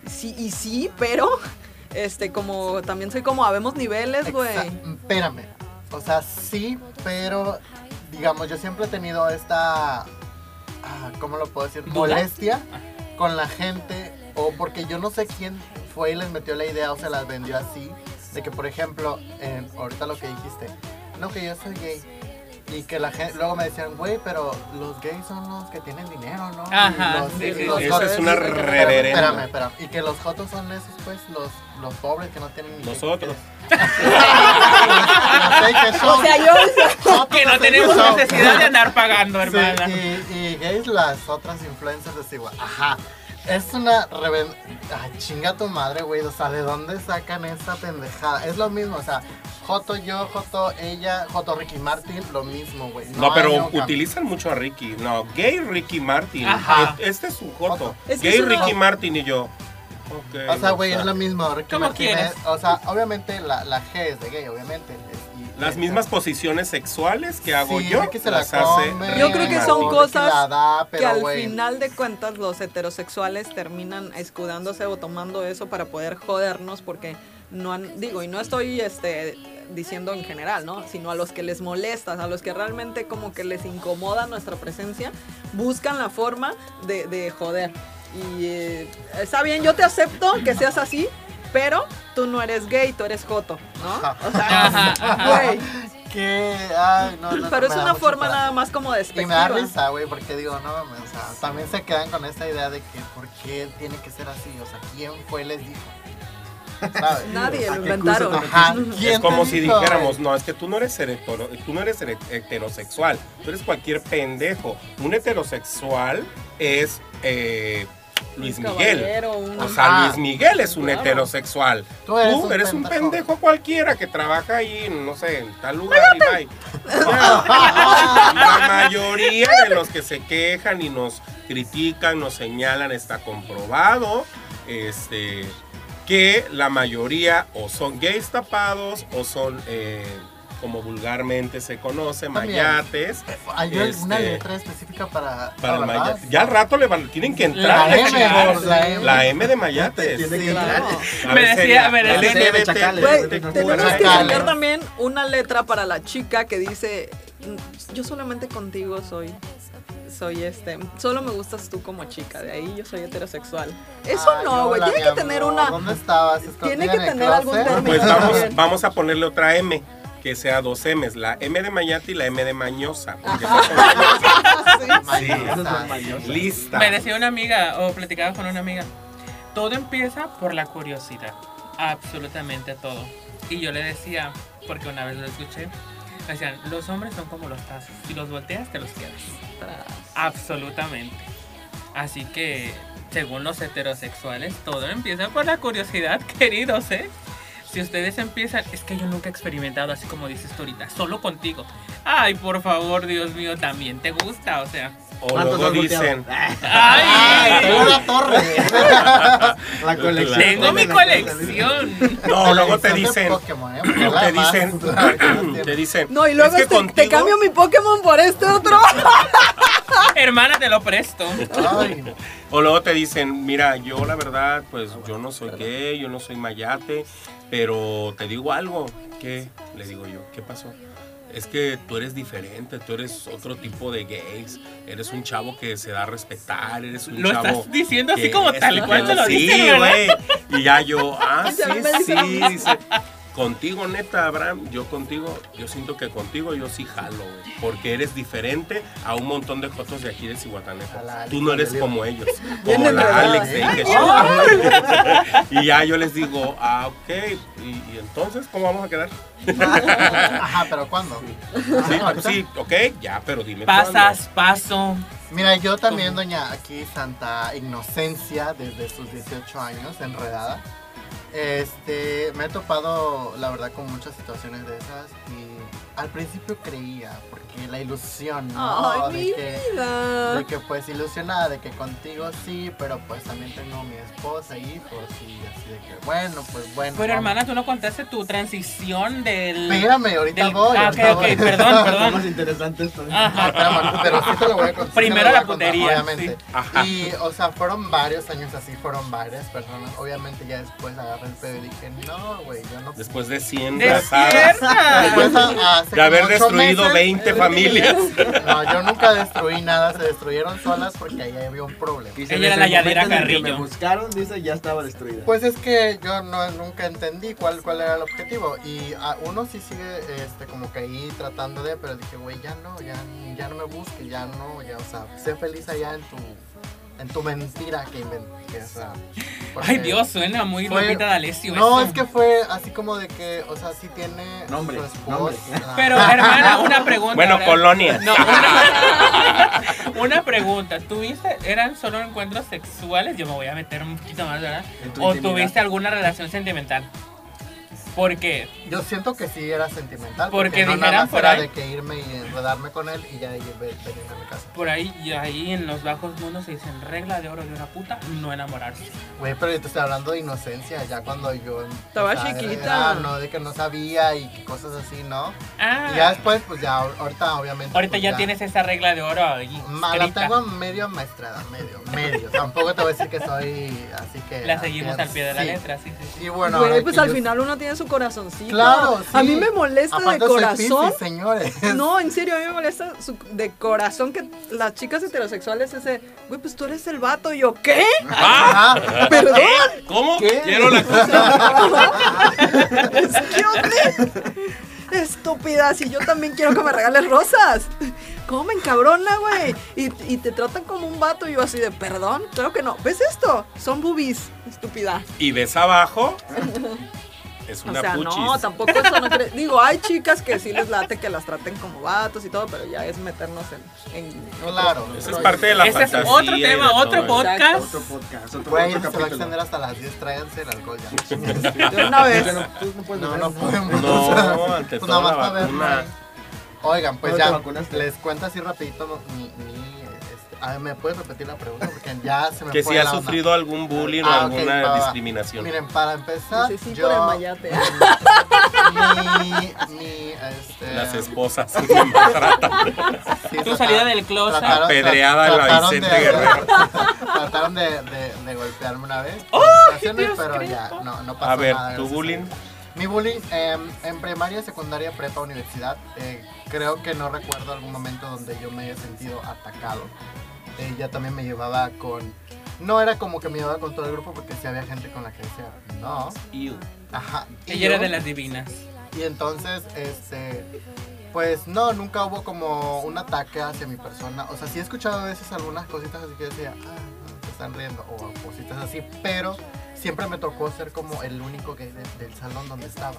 sí, y sí, pero, este, como, también soy como, habemos niveles, güey. Espérame. O sea, sí, pero digamos, yo siempre he tenido esta. ah, ¿Cómo lo puedo decir? Molestia con la gente. O porque yo no sé quién fue y les metió la idea o se las vendió así. De que, por ejemplo, en, ahorita lo que dijiste, no, que yo soy gay. Y que la gente, luego me decían, güey, pero los gays son los que tienen dinero, ¿no? Ajá, los- sí, y sí, los sí. Esa jotos- es una reverenda. Espérame, espérame. Y que los jotos son esos, pues, los, los pobres que no tienen ni Nosotros. no sé qué son. O sea, yo, Que no tenemos necesidad de andar pagando, Sí, hermana. y, y gays las otras influencers es igual. Ajá. Es una reven... Ay, chinga tu madre, güey. O sea, ¿de dónde sacan esa pendejada? Es lo mismo, o sea, Joto yo, Joto ella, Joto Ricky Martin, lo mismo, güey. No, pero hay un cambio. utilizan mucho a Ricky. No, gay Ricky Martin. Ajá. Este es un joto. Es que Gay es una- Ricky Martin y yo. Ok, O sea, no güey, es lo mismo. Ricky ¿Cómo Martin quieres? es- o sea, obviamente la, la G es de gay, obviamente. Es Las mismas posiciones sexuales que hago Sí, yo, que se la las hace Yo creo que son cosas da, que al final de cuentas los heterosexuales terminan escudándose o tomando eso para poder jodernos porque no han, digo, y no estoy este diciendo en general, ¿no? Sino a los que les molestas, a los que realmente como que les incomoda nuestra presencia, buscan la forma de, de joder. Y eh, está bien, yo te acepto que seas así, pero tú no eres gay, tú eres joto, ¿no? O sea, güey. Que, ay, no, no, Pero es una forma nada más como Y me da risa, güey, porque digo, no mames, o sea, también se quedan con esta idea de que por qué tiene que ser así, o sea, ¿quién fue les dijo? ¿Sabes? Nadie ¿A lo inventaron. Ajá, Es como si dijo, dijéramos, no, es que tú no eres hetero- tú no eres heterosexual, tú eres cualquier pendejo. Un heterosexual es eh, Luis Miguel. un- O sea. Luis Miguel es un Claro. heterosexual. Tú eres Tú un eres un pendejo. pendejo cualquiera que trabaja ahí, no sé, en tal lugar y. La mayoría de los que se quejan y nos critican, nos señalan, está comprobado. Este que la mayoría o son gays tapados o son eh, como vulgarmente se conoce, También. mayates. ¿Hay alguna Este, letra específica para, Para ¿verdad? mayate. Ya al rato le van, tienen que La entrar. M, chicos. la M. La M de mayates. Tiene que Sí, entrar. A Me decía- me decía- tenemos que sacar también una letra para la chica que dice, "Mm, yo solamente contigo soy, soy este, solo me gustas tú como chica, de ahí yo soy heterosexual. Eso Ay, no, güey, tiene que tener una, ¿Dónde estabas? ¿Escondida tiene que en el tener algún término. Pues vamos, vamos a ponerle otra M, que sea dos M's, la M de Mayate y la M de Mañosa. porque Mañosa. Esos son mañosos. Lista. Me decía una amiga, o platicaba con una amiga, todo empieza por la curiosidad, absolutamente todo. Y yo le decía, porque una vez lo escuché, me decían, los hombres son como los tazos, si los volteas te los quedas. Absolutamente. Así que, según los heterosexuales, todo empieza por la curiosidad, queridos, ¿eh? Si ustedes empiezan, es que yo nunca he experimentado así como dices tú ahorita, solo contigo. Ay, por favor, Dios mío, también te gusta, o sea. O ¿Cuántos luego dicen, tengo ¡Ay! una torre. La colección. Tengo mi colección. no, luego te dicen, Pokémon, ¿eh? Te dicen, te dicen, No, y luego es que te, te contigo- cambio mi Pokémon por este otro. Hermana, te lo presto. Ay, O luego te dicen, mira, yo la verdad, pues yo no soy gay, yo no soy mayate, pero te digo algo. ¿Qué? Le digo yo, ¿qué pasó? Es que tú eres diferente, tú eres otro tipo de gays, eres un chavo que se da a respetar, eres un Lo chavo... estás diciendo así que como tal cual te lo sí, dicen, ¿verdad? güey. Y ya yo, ah, sí, dice lo sí, dice. Contigo, neta, Abraham, yo contigo, yo siento que contigo yo sí jalo, güey. Porque eres diferente a un montón de jotos de aquí de Cihuatanejo. Tú no eres como ellos. Como la Alex ¿eh? de Ike Show. Y ya yo les digo, ah, ok. Y, y entonces, ¿cómo vamos a quedar? Ajá, pero ¿cuándo? Sí, Ah, sí, ok, ya, pero dime Pasas, paso. Mira, yo también, doña aquí Santa Inocencia, desde sus 18 años, enredada. Este, me he topado, la verdad, con muchas situaciones de esas y al principio creía, porque la ilusión, ¿no? Ay, de mi que, vida. de que pues ilusionada, de que contigo sí, pero pues también tengo mi esposa y hijos y así de que, bueno, pues bueno. Pero vamos. hermana, tú no contaste tu transición del. Espérame, ahorita del- voy. Ah, ahorita ok, ok, voy. perdón, Está perdón. más interesante esto. ¿eh? Ajá. Espérame, pero sí te lo voy a contar. sí Primero voy la contar, putería, Obviamente. sí. Ajá. Y, o sea, fueron varios años así, fueron varias personas. Obviamente ya después agarré el pedo y dije, no, güey, yo no... Después de 100 casadas, ¡Despierta! Después, a- haber destruido meses- 20 familias. No, yo nunca destruí nada, se destruyeron solas porque ahí había un problema. Dice, Ella era la Yadira el que Carrillo. Me buscaron, dice, ya estaba destruida. Pues es que yo no, nunca entendí cuál, cuál era el objetivo. Y a uno sí sigue este, como que ahí tratando de, pero dije, güey, ya no, ya, ya no me busques, ya no, ya, o sea, sé feliz allá en tu, en tu mentira que inventé. O sea, porque- Ay, Dios, suena muy Fue- Lupita D'Alessio No, eso. es que fue así como de que, o sea, sí tiene Nombre, su esposa. nombre. Pero, hermana, una pregunta. Bueno, colonia. No, una, una pregunta. ¿Tuviste, eran solo encuentros sexuales? Yo me voy a meter un poquito más, ¿verdad? ¿O intimidad. tuviste alguna relación sentimental? ¿Por qué? Yo siento que sí era sentimental. Porque no dijeran nada más por era ahí. de que irme y enredarme con él y ya y ve- venir a mi casa. Por ahí, y ahí en los bajos mundos se dicen regla de oro de una puta, no enamorarse. Güey, pero yo te estoy hablando de inocencia, ya cuando yo... Estaba chiquita. era, no, de que no sabía y cosas así, ¿no? Ah, Y ya después, pues ya, ahorita obviamente... ahorita pues, ya, tienes esa regla de oro ahí. Ma, la tengo medio maestrada, medio, medio. Tampoco te voy a decir que soy así que... La seguimos al pie de la sí. letra, sí, sí. sí. Y bueno, Güey, pues al yo- final uno tiene su corazoncito. Claro, A mí me molesta Aparte de corazón. Piscis, señores. No, en serio, a mí me molesta su- de corazón que las chicas heterosexuales ese, güey, pues tú eres el vato. Y yo, ¿qué? ¡Ah! Perdón. ¿Cómo? ¿Qué? Quiero la cosa. Excuse me. Estúpida, si yo también quiero que me regales rosas. ¿Cómo me encabrona, güey? Y, y te tratan como un vato y yo así de, perdón, claro que no. ¿Ves esto? Son boobies, estúpida. Y ves abajo. Es O sea, puchis. no, tampoco eso no cre- Digo, hay chicas que sí les late que las traten como vatos y todo, pero ya es meternos en... en Claro. Esa es parte de la Ese es fantasía. otro y de tema, otro podcast. Otro podcast, otro, Güey, otro se va a capítulo. extender hasta las 10, tráiganse el alcohol ya. De una vez. No, tú no No, no podemos. Ante Pues. Oigan, pues ¿Cuándo te ya les cuento así rapidito mi, mi a ver, ¿me puedes repetir la pregunta? Porque ya se me Que fue si onda. sufrido algún bullying o Ah, alguna discriminación. Miren, para empezar, Sí, sí, yo, por el mayate. mi, mi, este, Las esposas me maltratan. sí, Tu salida del closet. trataron- Apedreada en la trataron Vicente de- Guerrero. Trataron de, de, de golpearme una vez. ¡Oh, pero ya, no, no pasó A ver, nada. tu bullying. Mi bullying em, en primaria, secundaria, prepa, universidad, eh, creo que no recuerdo algún momento donde yo me haya sentido atacado. Ella también me llevaba con... No era como que me llevaba con todo el grupo porque sí había gente con la que decía, no, Iu. ajá. y Ella era de las divinas. y entonces, este, pues no, nunca hubo como un ataque hacia mi persona. O sea, sí he escuchado a veces algunas cositas así que decía, ah, se están riendo, o cositas así, pero siempre me tocó ser como el único gay de- del salón donde estaba.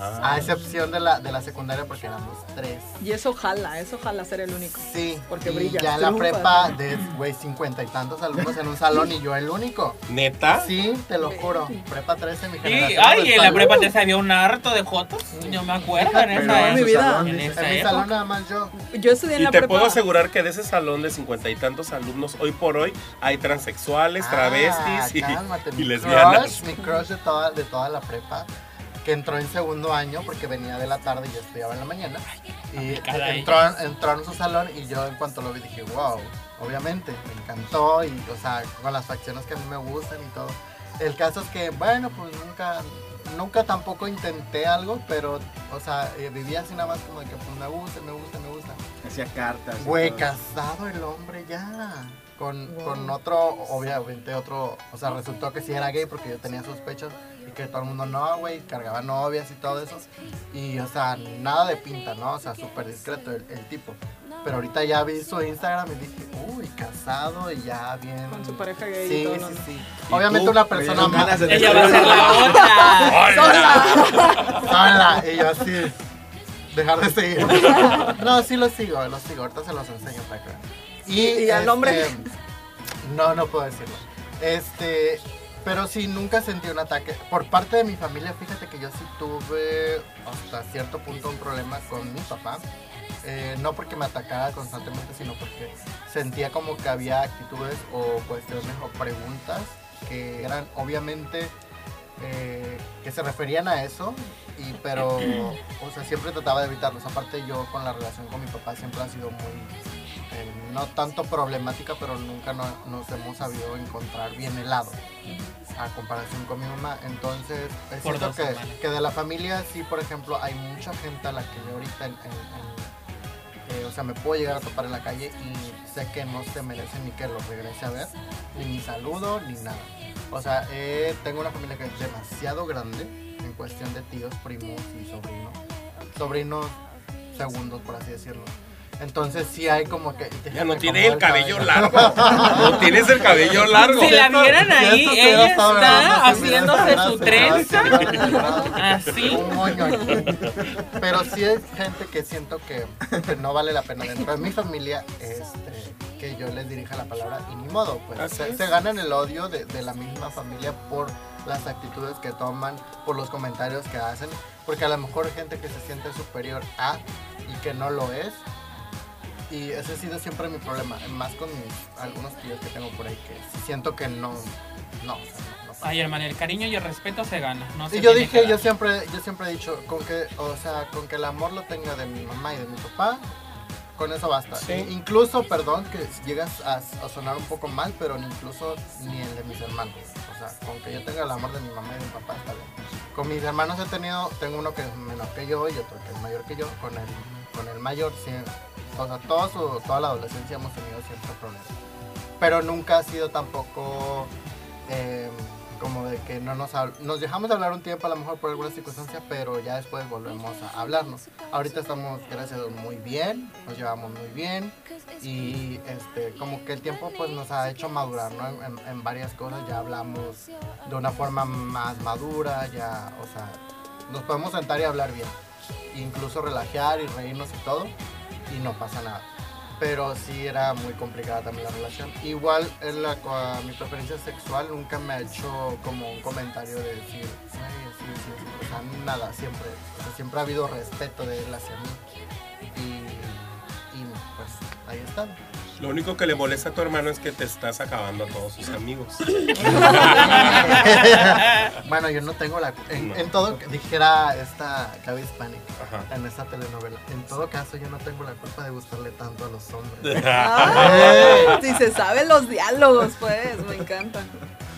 Ah. A excepción de la, de la secundaria porque éramos tres. Y eso jala, eso jala ser el único. Sí, Porque y brillas, ya en la prepa de, güey, cincuenta y tantos alumnos en un salón y yo el único. ¿Neta? Sí, te lo juro. Prepa 13, mi Y, generación. ay, del en la prepa te había un harto de jotos. Yo me acuerdo en esa en mi vida. salón, En dices, esa En mi salón nada más yo. Yo estudié en Y la te prepa. puedo asegurar que de ese salón de cincuenta y tantos alumnos, hoy por hoy hay transexuales, Ah, travestis y, cálmate, y mi lesbianas. Crush, mi crush de toda, de toda la prepa, que entró en segundo año porque venía de la tarde y yo estudiaba en la mañana. Y entró, entró en su salón y yo en cuanto lo vi dije, wow, obviamente, me encantó y, o sea, con las facciones que a mí me gustan y todo. El caso es que, bueno, pues nunca, nunca tampoco intenté algo, pero, o sea, eh, vivía así nada más como de que pues me gusta, me gusta, me gusta. Hacía cartas. Güey, casado el hombre ya. Con, Wow. con otro, obviamente otro, o sea, resultó que sí era gay porque yo tenía sospechas que todo el mundo no, güey, cargaba novias y todo eso. Y, o sea, nada de pinta, ¿no? O sea, súper discreto el, el tipo. Pero ahorita ya vi su Instagram y dije, uy, casado y ya bien. Con su pareja gay y Sí, todo, sí, ¿no? sí. ¿Y Obviamente tú? una persona más. Ella va a ser la otra. sola. Y yo así, dejar de seguir. No, sí los sigo, los sigo. Ahorita se los enseño para que vean. Y, ¿Y al nombre? No, no puedo decirlo. Este, pero sí, nunca sentí un ataque. Por parte de mi familia, fíjate que yo sí tuve hasta cierto punto un problema con mi papá. Eh, no porque me atacara constantemente, sino porque sentía como que había actitudes o cuestiones o preguntas que eran obviamente eh, que se referían a eso, y, pero o sea, siempre trataba de evitarlos. Aparte yo con la relación con mi papá siempre ha sido muy, no tanto problemática, pero nunca no- nos hemos sabido encontrar bien helado a comparación con mi mamá. Entonces, es Por cierto que, de la familia sí, por ejemplo, hay mucha gente a la que yo ahorita, en- en- en- eh, o sea, me puedo llegar a topar en la calle y sé que no se merecen ni que los regrese a ver, ni mi saludo, ni nada. O sea, eh, tengo una familia que es demasiado grande en cuestión de tíos, primos y sobrinos. Sobrinos segundos, por así decirlo. Entonces sí hay como que... Ya no tiene el cabello largo. No tienes el cabello largo. Si la vieran ahí, ella está haciéndose su trenza. Así. Un moño aquí. Pero sí es gente que siento que, que no vale la pena dentro de mi familia este, que yo les dirija la palabra y ni modo. Pues se, se ganan el odio de, de la misma familia por las actitudes que toman, por los comentarios que hacen. Porque a lo mejor hay gente que se siente superior a y que no lo es. Y ese ha sido siempre mi problema, más con mis, algunos tíos que tengo por ahí que siento que no, no, o sea, no, no pasa. Ay, hermano, el cariño y el respeto se gana. No se Y yo dije, yo siempre, yo siempre he dicho, con que, o sea, con que el amor lo tenga de mi mamá y de mi papá, con eso basta. Sí. E- Incluso, perdón, que llegas a, a sonar un poco mal, pero ni incluso ni el de mis hermanos. O sea, con que yo tenga el amor de mi mamá y de mi papá está bien. Con mis hermanos he tenido, tengo uno que es menor que yo y otro que es mayor que yo. Con el, con el mayor, sí, o sea, toda, su, toda la adolescencia hemos tenido siempre problemas. Pero nunca ha sido tampoco eh, como de que no nos nos dejamos de hablar un tiempo a lo mejor por alguna circunstancia, pero ya después volvemos a hablarnos. Ahorita estamos, gracias a Dios, muy bien, nos llevamos muy bien y este, como que el tiempo pues nos ha hecho madurar, ¿no? En varias cosas ya hablamos de una forma más madura, ya, o sea, nos podemos sentar y hablar bien, incluso relajar y reírnos y todo y no pasa nada. Pero sí era muy complicada también la relación. Igual en la, cua- mi preferencia sexual nunca me ha hecho como un comentario de decir, sí, sí, sí, sí". O sea, nada, siempre. Siempre ha habido respeto de él hacia mí. Y, y pues ahí está. Lo único que le molesta a tu hermano es que te estás acabando a todos sus amigos. bueno, yo no tengo la... En, No. en todo, dijera esta Gaby Hispanic Ajá. en esta telenovela, en todo caso yo no tengo la culpa de gustarle tanto a los hombres. Ah, si se saben los diálogos, pues, me encantan.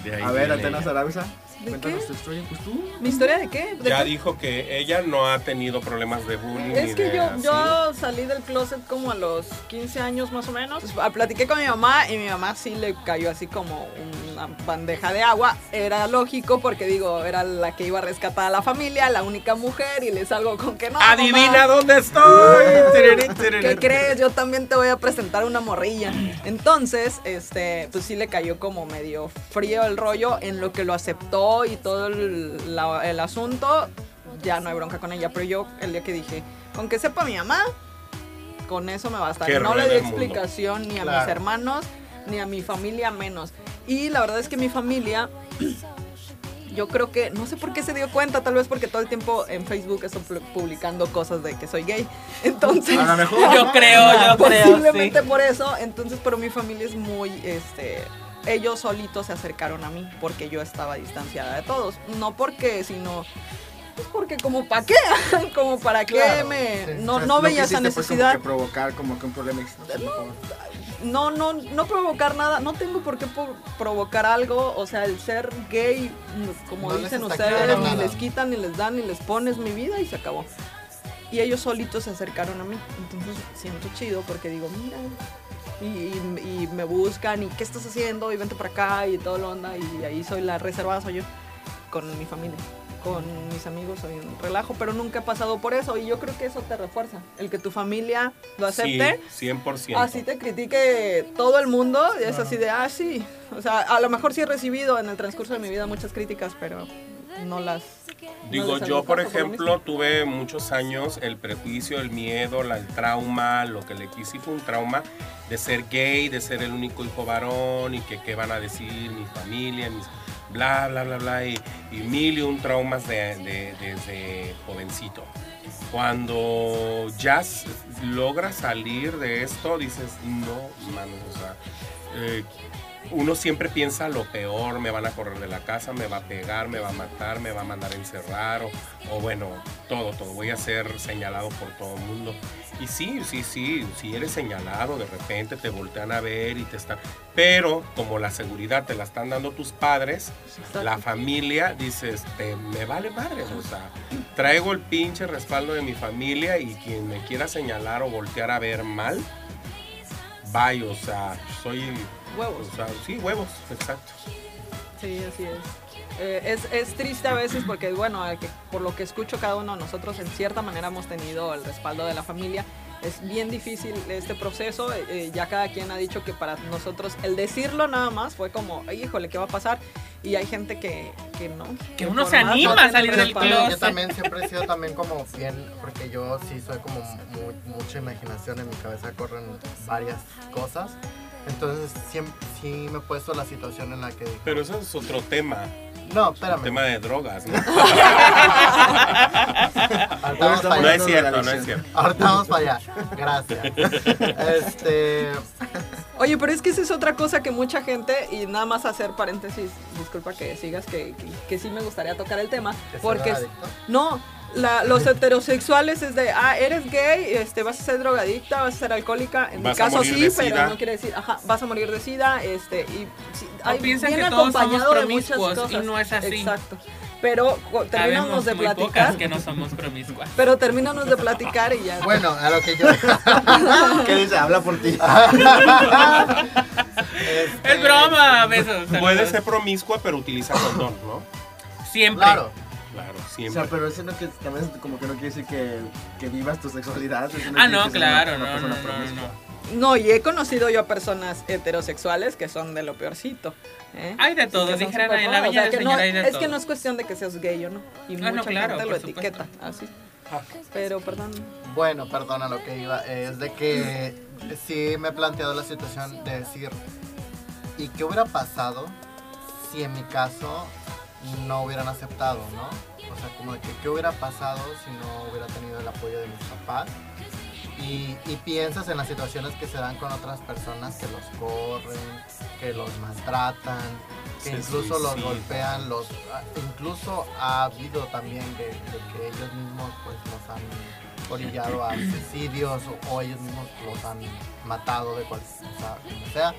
De ahí A ver. Atenas Arabisa, ¿De cuéntanos qué? tu historia. Pues tú. ¿Mi historia de qué? ¿De Ya qué? dijo que ella no ha tenido problemas de bullying. Es que yo, así. yo salí del closet como a los 15 años más o menos. Pues, platiqué con mi mamá y mi mamá sí le cayó así como una bandeja de agua. Era lógico porque digo, era la que iba a rescatar a la familia, la única mujer y le salgo con que no. ¡Adivina mamá, dónde estoy! ¿Qué crees? Yo también te voy a presentar una morrilla. Entonces, este, pues sí le cayó como medio frío el rollo en lo que lo aceptó y todo el, la- el asunto. Ya no hay bronca con ella, pero yo el día que dije, con que sepa mi mamá, con eso me basta. Que No le di explicación ni a Claro. mis hermanos, ni a mi familia menos. Y la verdad es que mi familia yo creo que, no sé por qué se dio cuenta, tal vez porque todo el tiempo en Facebook estoy pu- publicando cosas de que soy gay. Entonces, A lo mejor. Yo creo, yo creo. posiblemente sí. por eso. Entonces, pero mi familia es muy, este, ellos solitos se acercaron a mí porque yo estaba distanciada de todos. No porque, sino, pues porque como para qué, como para qué me, sí. no, O sea, no veía esa como necesidad. que provocar como que un problema no, no, no provocar nada, no tengo por qué provocar algo, o sea, el ser gay, como No dicen ustedes, ni les quitan, ni les dan, ni les pones mi vida y se acabó. Y ellos solitos se acercaron a mí, entonces siento chido porque digo, mira, y, y- y me buscan, y qué estás haciendo, y vente para acá, y todo lo onda, y ahí soy la reservada, soy yo, con mi familia. Con mis amigos soy un relajo, pero nunca he pasado por eso y yo creo que eso te refuerza. El que tu familia lo acepte, Sí, 100%. así te critique todo el mundo, y es así de, ah, sí. O sea, a lo mejor sí he recibido en el transcurso de mi vida muchas críticas, pero no las... Digo, yo por ejemplo tuve muchos años el prejuicio, el miedo, la- el trauma, lo que le quise fue un trauma de ser gay, de ser el único hijo varón y que qué van a decir mi familia, mis bla, bla, bla, bla, y, y mil y un traumas de- de- desde jovencito. Cuando ya logras salir de esto, dices, no, mano, o sea, eh, uno siempre piensa lo peor, me van a correr de la casa, me va a pegar, me va a matar, me va a mandar a encerrar, o, o bueno, todo, todo, voy a ser señalado por todo el mundo. Y sí, sí, sí, si eres señalado, de repente te voltean a ver y te están... Pero como la seguridad te la están dando tus padres, la familia, dices, te, me vale madre, o sea, traigo el pinche respaldo de mi familia y quien me quiera señalar o voltear a ver mal, vaya, o sea, soy... Huevos. O sea, sí, huevos, exacto. Sí, así es. Eh, es. Es triste a veces porque, bueno, que- por lo que escucho cada uno de nosotros, en cierta manera hemos tenido el respaldo de la familia Es bien difícil este proceso. eh, eh, ya cada quien ha dicho que para nosotros el decirlo nada más fue como, "Ay, híjole, ¿qué va a pasar? Y hay gente que, que no. Que uno se anima no a salir del para- Yo closet. también siempre he sido también como bien, porque yo sí soy como mu- mucha imaginación en mi cabeza, corren varias cosas. Entonces siempre, sí me he puesto la situación en la que... Pero eso es otro tema. No, El espérame. tema de drogas, ¿no? Ahorita vamos para No es cierto, no es cierto. Ahorita vamos para allá. Gracias. Este... Oye, pero es que esa es otra cosa que mucha gente, y nada más hacer paréntesis, disculpa que sigas, que, que, que sí me gustaría tocar el tema, ¿que soy porque no, la- los heterosexuales es de, ah, eres gay, este, vas a ser drogadicta, vas a ser alcohólica, en Vas mi caso sí, pero sida. no quiere decir, ajá, vas a morir de sida, este, y sí, hay- piensan viene que todos somos acompañado de muchas promiscuos y no es así. Exacto. Pero terminamos de platicar, pocas que no somos promiscuas. pero terminamos de platicar y ya. Bueno, a lo que yo... ¿Qué dice? Habla por ti. Este, Es broma, besos. Puede ser promiscua, pero utiliza condón, ¿no? Siempre. Claro. Claro, O siempre. sea, pero eso no que también es como que no quiere decir que, que vivas tu sexualidad. eso Ah, no, que claro, una no, no, no, no. No, y he conocido yo a personas heterosexuales que son de lo peorcito. ¿eh? Hay de todo, que dijeran en la viña o sea, del que Señor no- hay de Es todo. que no es cuestión de que seas gay o no. Y Ah, no, mucha claro, gente lo supuesto. etiqueta así. Pero, perdón. Bueno, perdona lo que iba, es de que sí me he planteado la situación de decir, ¿y qué hubiera pasado si en mi caso no hubieran aceptado, no? O sea, como de que qué hubiera pasado si no hubiera tenido el apoyo de mis papás. Y, y piensas en las situaciones que se dan con otras personas que los corren, que los maltratan, que Se incluso los golpean, los ah, incluso ha habido también de, de que ellos mismos pues los han orillado a suicidios o, o ellos mismos los han matado de cual, o sea, como sea.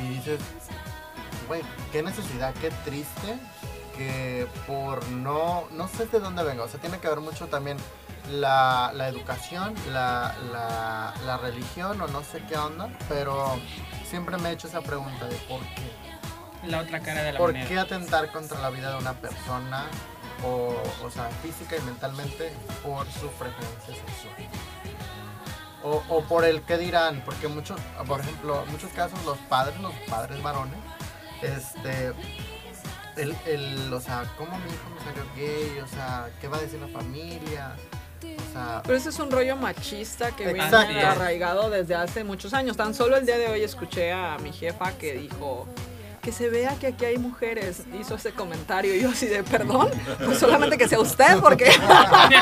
Y dices, güey, qué necesidad, qué triste que por no, no sé de dónde venga, o sea, tiene que ver mucho también la, la educación, la, la, la religión o no sé qué onda, pero siempre me he hecho esa pregunta de por qué. La otra cara de la ¿Por moneda. qué atentar contra la vida de una persona, o, o sea, física y mentalmente, por su preferencia sexual? O, o por el que dirán, porque muchos, por ejemplo, en muchos casos los padres, los padres varones, este, el, el, o sea, ¿cómo mi hijo me salió gay? O sea, ¿qué va a decir la familia? O sea, Pero ese es un rollo machista que Exacto. viene arraigado desde hace muchos años. Tan solo el día de hoy escuché a mi jefa que dijo que se vea que aquí hay mujeres. Hizo ese comentario y yo así de perdón, pues solamente que sea usted, porque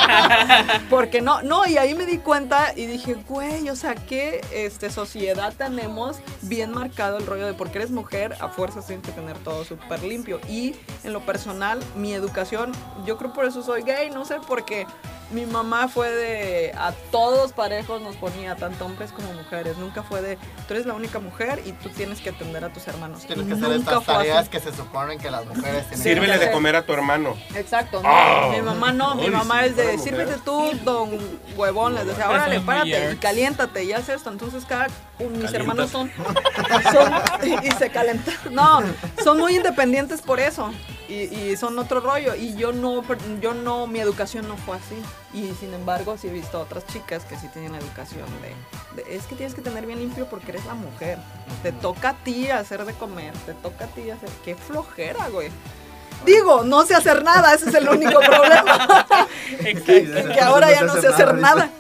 porque no, no, y ahí me di cuenta y dije, güey, o sea, qué este, sociedad tenemos bien marcado el rollo de porque eres mujer, a fuerzas tienes que tener todo súper limpio. Y en lo personal, mi educación, yo creo por eso soy gay, no sé, porque mi mamá fue de a todos parejos nos ponía tanto hombres como mujeres. Nunca fue de tú eres la única mujer y tú tienes que atender a tus hermanos. tienes que hacer nunca estas así. tareas que se suponen que las mujeres tienen Sírvele de comer a tu hermano. Exacto, no. Ah. mi mamá no, mi mamá es de sírvete tú, don huevón, les decía, órale, párate y caliéntate y haz esto. Entonces cada mis Caliéntate. hermanos son, son- y, y se calentan. No, son muy independientes por eso. Y, y son otro rollo. Y yo no, yo no, mi educación no fue así. Y sin embargo, sí he visto otras chicas que sí tienen la educación de, de, es que tienes que tener bien limpio porque eres la mujer. Te toca a ti hacer de comer, te toca a ti hacer. Qué flojera, güey. Digo, no sé hacer nada, ese es el único problema. Exacto. que ahora ya no sé hacer nada.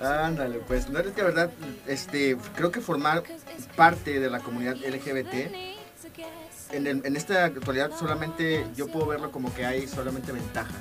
Ándale, pues, no es que verdad, este, creo que formar parte de la comunidad LGBT, en, esta actualidad solamente yo puedo verlo como que hay solamente ventajas,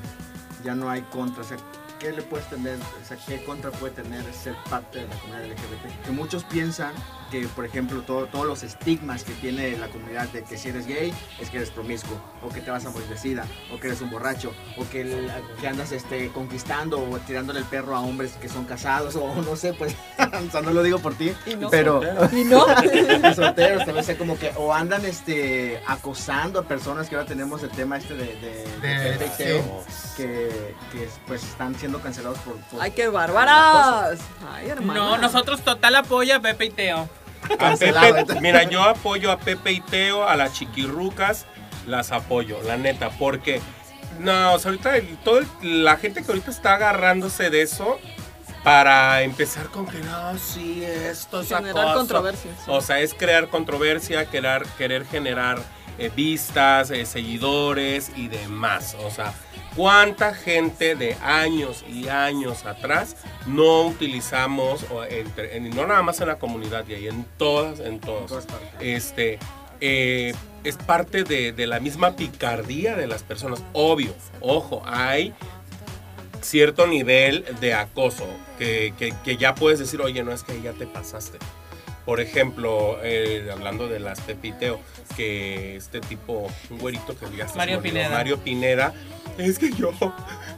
ya no hay contra, o sea, ¿qué le puedes tener, o sea, qué contra puede tener ser parte de la comunidad LGBT? Que muchos piensan que, por ejemplo, todo- todos los estigmas que tiene la comunidad de que si eres gay es que eres promiscuo, o que te vas a morir de sida, o que eres un borracho, o que, que andas este, conquistando o tirándole el perro a hombres que son casados, o no sé, pues, o sea, no lo digo por ti, Y no. pero Y no. solteros también sea como que o andan este acosando a personas que ahora tenemos el tema este de, de, de De- Pepe y Teo, sí. que, que pues están siendo cancelados por, por- Ay, qué bárbaras. Ay, hermano. No, nosotros total apoyo a Pepe y Teo. A. Pepe, mira, yo apoyo a Pepe y Teo, a las chiquirrucas, las apoyo, la neta, porque no, o sea, ahorita el- todo el- la gente que ahorita está agarrándose de eso, para empezar con que no, sí, esto es Generar acoso". controversia, sí. O sea, es crear controversia, querer, querer generar eh, vistas, eh, seguidores y demás. O sea, ¿cuánta gente de años y años atrás no utilizamos, o entre- en- no nada más en la comunidad y ahí, en todas, en todas, todas partes. este, eh, es parte de, de la misma picardía de las personas. Obvio, ojo, hay cierto nivel de acoso que, que- que ya puedes decir, oye, no es que ya te pasaste. Por ejemplo, eh, hablando de las Pepiteo, que este tipo, un güerito que ya Mario Pineda. Mario Pineda, es que yo,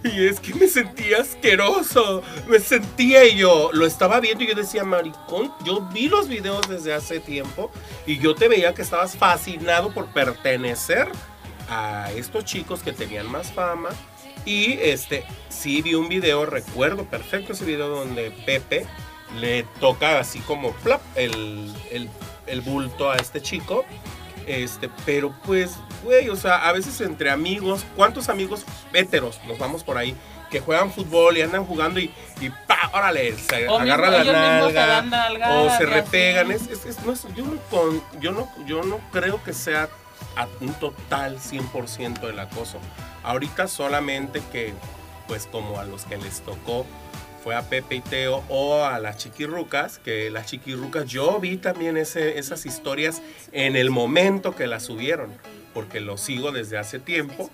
y es que me sentía asqueroso, me sentía yo, lo estaba viendo y yo decía, maricón, yo vi los videos desde hace tiempo y yo te veía que estabas fascinado por pertenecer a estos chicos que tenían más fama. Y este, sí vi un video, recuerdo perfecto ese video donde Pepe le toca así como plop, el, el, el bulto a este chico. Este, pero pues, güey, o sea, a veces entre amigos, ¿cuántos amigos héteros nos vamos por ahí? Que juegan fútbol y andan jugando y, y pa, órale, se O agarran mismo- la nalga o se repegan. Es, es- es- no es- yo, no con- yo, no, yo no creo que sea a un total 100% el acoso. Ahorita solamente que, pues como a los que les tocó fue a Pepe y Teo o a las chiquirrucas, que las chiquirrucas, yo vi también ese, esas historias en el momento que las subieron, porque lo sigo desde hace tiempo.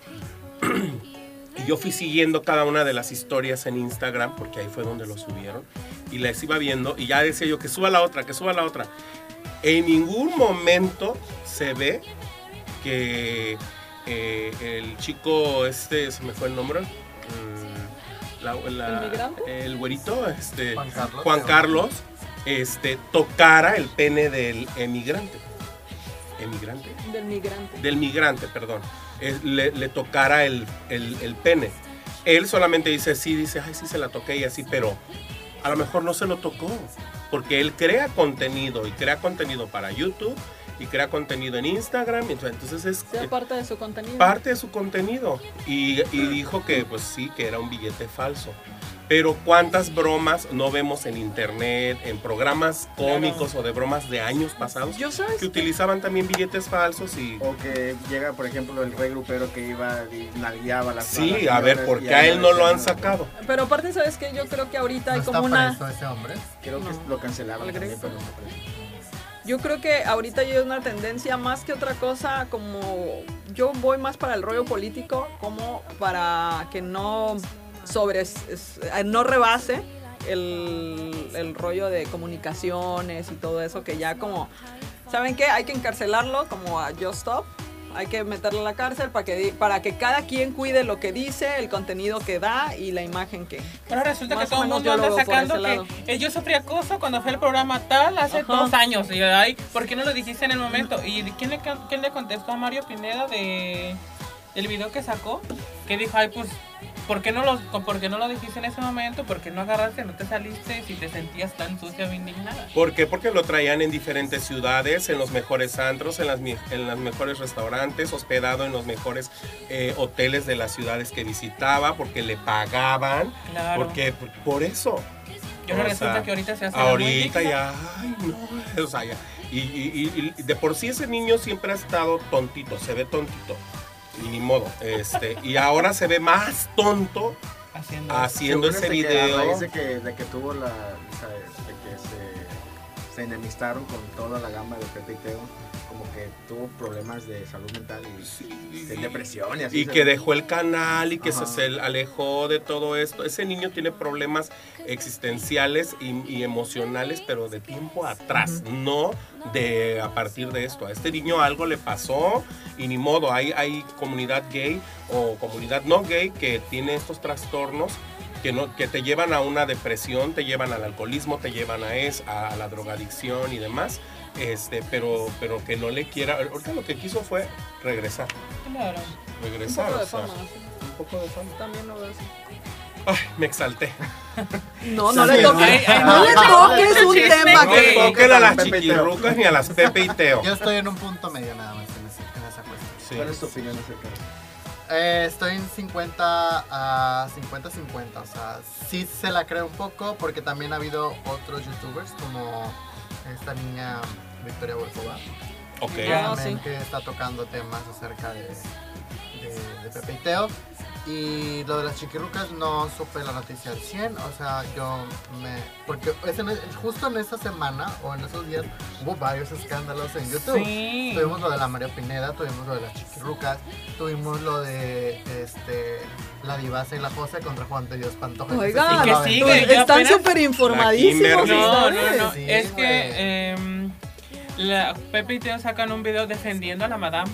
Y yo fui siguiendo cada una de las historias en Instagram, porque ahí fue donde lo subieron, y las iba viendo, y ya decía yo que suba la otra, que suba la otra. En ningún momento se ve que eh, el chico, este, se me fue el nombre, mm, la- la- ¿El el güerito, este, Juan Carlos. Juan Carlos, este, tocara el pene del emigrante. Emigrante Del migrante. del migrante, perdón, le, le tocara el, el- el pene. Él solamente dice, sí, dice, ay, sí se la toqué y así, pero a lo mejor no se lo tocó, porque él crea contenido y crea contenido para YouTube y crea contenido en Instagram, entonces es Sea parte de su contenido. parte de su contenido. Y, y dijo que pues sí, que era un billete falso. Pero cuántas bromas no vemos en internet, en programas cómicos o de bromas de años pasados Yo sabes que que- utilizaban también billetes falsos y O que llega, por ejemplo, el rey grupero que iba y nalgueaba las Sí, a ver, ¿por qué a él no lo han sacado? Pero aparte, ¿sabes qué? Yo creo que ahorita hay ¿No como está una... preso ese hombre? Creo que No. lo cancelaron ¿Al también, pero no. Yo creo que ahorita hay una tendencia más que otra cosa, como yo voy más para el rollo político, como para que no sobre, eh, no rebase el, el rollo de comunicaciones y todo eso, que ya como, ¿saben qué? Hay que encarcelarlo como a Just Stop. Hay que meterlo a la cárcel para que, para que cada quien cuide lo que dice, el contenido que da y la imagen que... Pero resulta que todo el mundo anda sacando que yo sufrí acoso cuando fue el programa tal hace Ajá. dos años. Y ay, ¿por qué no lo dijiste en el momento? ¿Y quién le, quién le contestó a Mario Pineda de del video que sacó? Que dijo, ay, pues, ¿por qué no lo, por qué no lo dijiste en ese momento? ¿Por qué no agarraste, no te saliste si te sentías tan sucia o indignada? ¿Por qué? Porque lo traían en diferentes ciudades, en los mejores antros, en las, en los mejores restaurantes, hospedado en los mejores eh, hoteles de las ciudades que visitaba, porque le pagaban. Claro. Porque por, por eso. Yo no resulta sea, que ahorita se hace muy Ahorita ya, ay, no, o sea, ya. Y, y- y- y de por sí ese niño siempre ha estado tontito, se ve tontito. Y ni modo. Este, y ahora se ve más tonto Haciendo ese que a video. raíz de que, de que tuvo la. o sea, de que se, se enemistaron con toda la gama de Pepe y Teo, como que tuvo problemas de salud mental y de depresión y así. Y que dejó el canal y que se, Ajá. se alejó de todo esto. Ese niño tiene problemas existenciales y, y emocionales, pero de tiempo atrás, no de a partir de esto. A este niño algo le pasó y ni modo. Hay, hay comunidad gay o comunidad no gay que tiene estos trastornos. Que, no, que te llevan a una depresión, te llevan al alcoholismo, te llevan a, es, a la drogadicción y demás, este, pero, pero que no le quiera, ahorita lo que quiso fue regresar Claro. Un regresar. poco de o sea, fama. sí. un poco de fama. También lo veo así. Ay, me exalté. No, no Sí, le toques. no le no, toques un tema No que. le toquen a las Pepe y Teo. chiquirrucas ni a las Pepe y Teo. Yo estoy en un punto medio nada más en, ese- en esa cuestión. Sí. ¿Cuál es tu opinión acerca de eso? Eh, estoy en 50 a 50-50, o sea, sí se la creo un poco porque también ha habido otros youtubers como esta niña Victoria Bolsova, Ok. Ah, sí. está tocando temas acerca de, de, de Pepe y Teo. Y lo de las chiquirrucas no supe la noticia al 100, o sea, yo me... Porque es en- justo en esa semana o en esos días hubo varios escándalos en YouTube. Sí. Tuvimos lo de la María Pineda, tuvimos lo de las chiquirrucas, tuvimos lo de este, la divasa y la Jose contra Juan de Dios Pantoja. Oigan, Y que sigue, pues, están súper informadísimos. No, no, no. Sí, es güey. que em, la, Pepe y Teo sacan un video defendiendo a la madame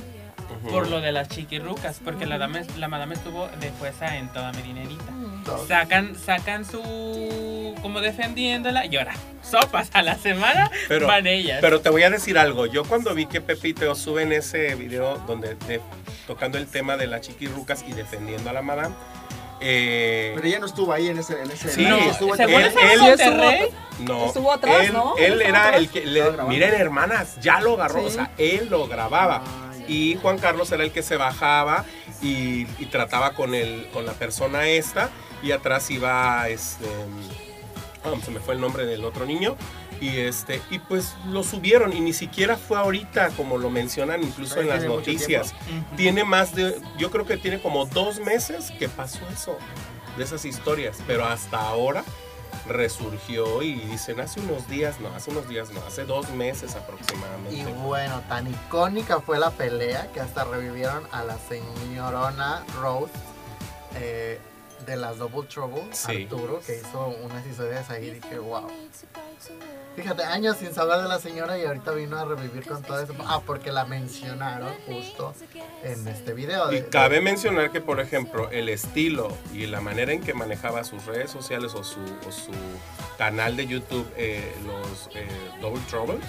Por lo de las chiquirrucas, porque la, dame, la madame estuvo de jueza en toda mi dinerita. Dos. Sacan, sacan su. como defendiéndola y ahora, sopas a la semana Pero- van ellas. Pero te voy a decir algo. Yo cuando vi que Pepe y Teo suben ese video donde de- tocando el tema de las chiquirrucas y defendiendo a la madame, eh, Pero ella no estuvo ahí en ese. En ese Sí, live, no, estuvo en- él- en él- no, Estuvo atrás, él, ¿no? Él era atrás. el que le, miren hermanas, ya lo agarró, Sí. o sea, él lo grababa. Ah. Y Juan Carlos era el que se bajaba y, y trataba con el, con la persona esta y atrás iba este ah, se me fue el nombre del otro niño y este y pues lo subieron y ni siquiera fue ahorita como lo mencionan incluso Pero en las noticias. tiene más de yo creo que tiene como dos meses que pasó eso de esas historias pero hasta ahora resurgió y dicen hace unos días no hace unos días no hace dos meses aproximadamente Y bueno, tan icónica fue la pelea que hasta revivieron a la señorona Rose eh, de las Double Trouble, Sí. Arturo, que hizo unas historias ahí y dije, wow. Fíjate, años sin saber de la señora y ahorita vino a revivir con todo eso. Ah, porque la mencionaron justo en este video. Y de- cabe mencionar que, por ejemplo, el estilo y la manera en que manejaba sus redes sociales o su, o su canal de YouTube, eh, los eh, Double Troubles,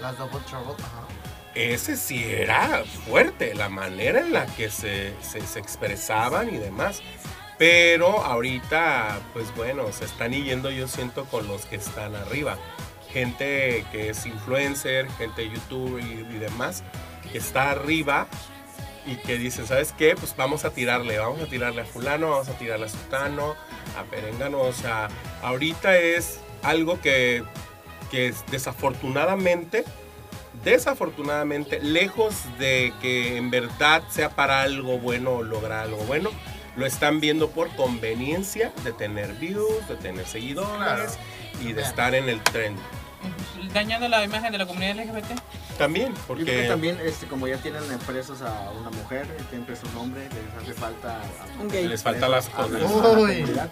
las Double Trouble, ajá. ese sí era fuerte, la manera en la que se, se, se expresaban y demás. Pero ahorita, pues bueno, se están yendo yo siento con los que están arriba. Gente que es influencer, gente de YouTube y, y demás, que está arriba y que dice, ¿sabes qué? Pues vamos a tirarle, vamos a tirarle a fulano, vamos a tirarle a sutano, a perengano. O sea, ahorita es algo que, que es desafortunadamente desafortunadamente, lejos de que en verdad sea para algo bueno o lograr algo bueno, lo están viendo por conveniencia de tener views, de tener seguidores Claro. y de estar en el tren. Dañando la imagen de la comunidad LGBT. También, Yo creo que porque también, este, como ya tienen presos a una mujer, tienen preso un hombre, les hace falta. a- Un gay. les falta las cosas. comunidad.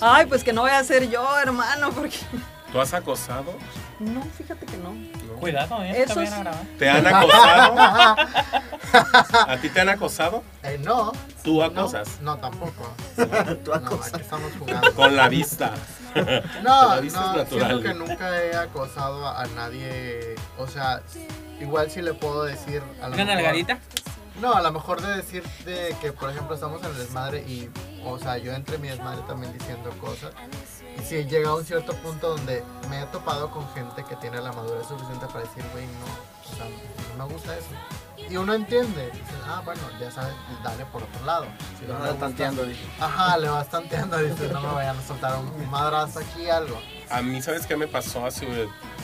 Ay, pues que no voy a ser yo, hermano, porque... ¿Tú has acosado? No, fíjate que no. ¿No? Cuidado, eh. Eso te vayan a sí. grabar. ¿Te han acosado? ¿A ti te han acosado? Eh, no, ¿Tú no, acosas? no, tampoco. Tú No, acosas. aquí estamos jugando. Con la vista. No, La vista es no, natural. siento que nunca he acosado a nadie. O sea, igual sí le puedo decir a lo ¿Una mejor- nalgadita? No, a lo mejor de decir de que, por ejemplo, estamos en el desmadre y, o sea, yo entre mi desmadre también diciendo cosas. Y si llega a un cierto punto donde me he topado con gente que tiene la madurez suficiente para decir, güey, no, o sea, no me gusta eso. Y uno entiende, dice, ah, bueno, ya sabes, dale por otro lado. Si Lo no gusta- tanteando, dije. Ajá, le vas tanteando, dice, no me vayan a soltar un madrazo aquí, algo. A mí, ¿sabes qué me pasó hace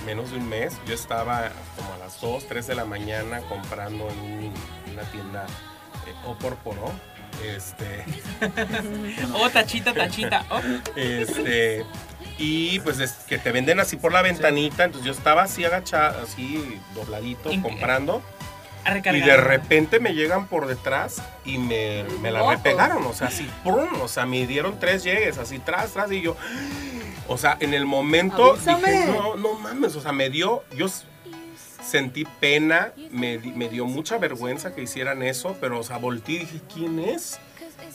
menos de un mes? Yo estaba como a las 2, 3 de la mañana comprando en un- una tienda eh, O por Poró. Este, Oh, tachita, tachita. Oh. este, y pues es que te venden así por la ventanita. Entonces yo estaba así agachado, así dobladito, comprando. Y de repente me llegan por detrás y me, me la repegaron, o sea, así, ¡prum! o sea, me dieron tres llegues, así, tras, tras, y yo, o sea, en el momento dije, no, no mames, o sea, me dio, yo sentí pena, me, me dio mucha vergüenza que hicieran eso, pero, o sea, volteé y dije, ¿quién es?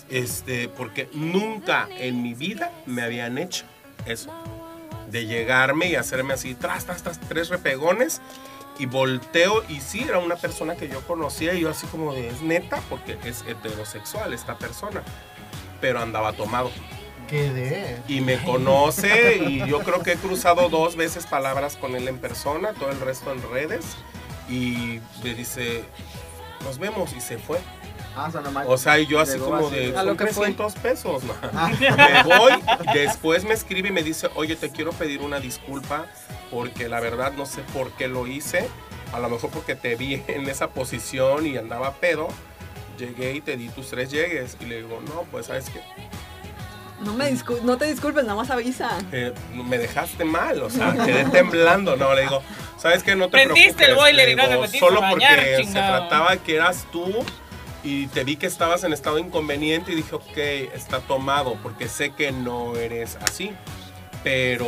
Este, porque nunca en mi vida me habían hecho eso, de llegarme y hacerme así, tras, tras, tras, tres repegones, y volteo y sí, era una persona que yo conocía y yo así como de, es neta, porque es heterosexual esta persona, pero andaba tomado. Quedé. Y me conoce y yo creo que he cruzado dos veces palabras con él en persona, todo el resto en redes. Y me dice, nos vemos y se fue. Ah, son nomás. O sea, y yo así como de, A lo son que fue. 300 pesos. Ah. Me voy, después me escribe y me dice, oye, te quiero pedir una disculpa porque la verdad no sé por qué lo hice. A lo mejor porque te vi en esa posición y andaba pedo. Llegué y te di tus tres llegues. Y le digo, no, pues sabes que No, me discul- no te disculpes, nada más avisa. me dejaste mal, o sea, quedé temblando. No, le digo, sabes que no te Prendiste el preocupes", boiler le y no te metiste Solo porque bañar, se trataba que eras tú y te vi que estabas en estado inconveniente y dije, ok, está tomado, porque sé que no eres así. Pero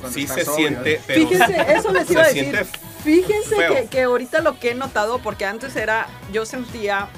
Cuando sí se siente. ¿eh? Pero Fíjense, eso les iba a decir. Fíjense que, que ahorita lo que he notado, porque antes era, yo sentía,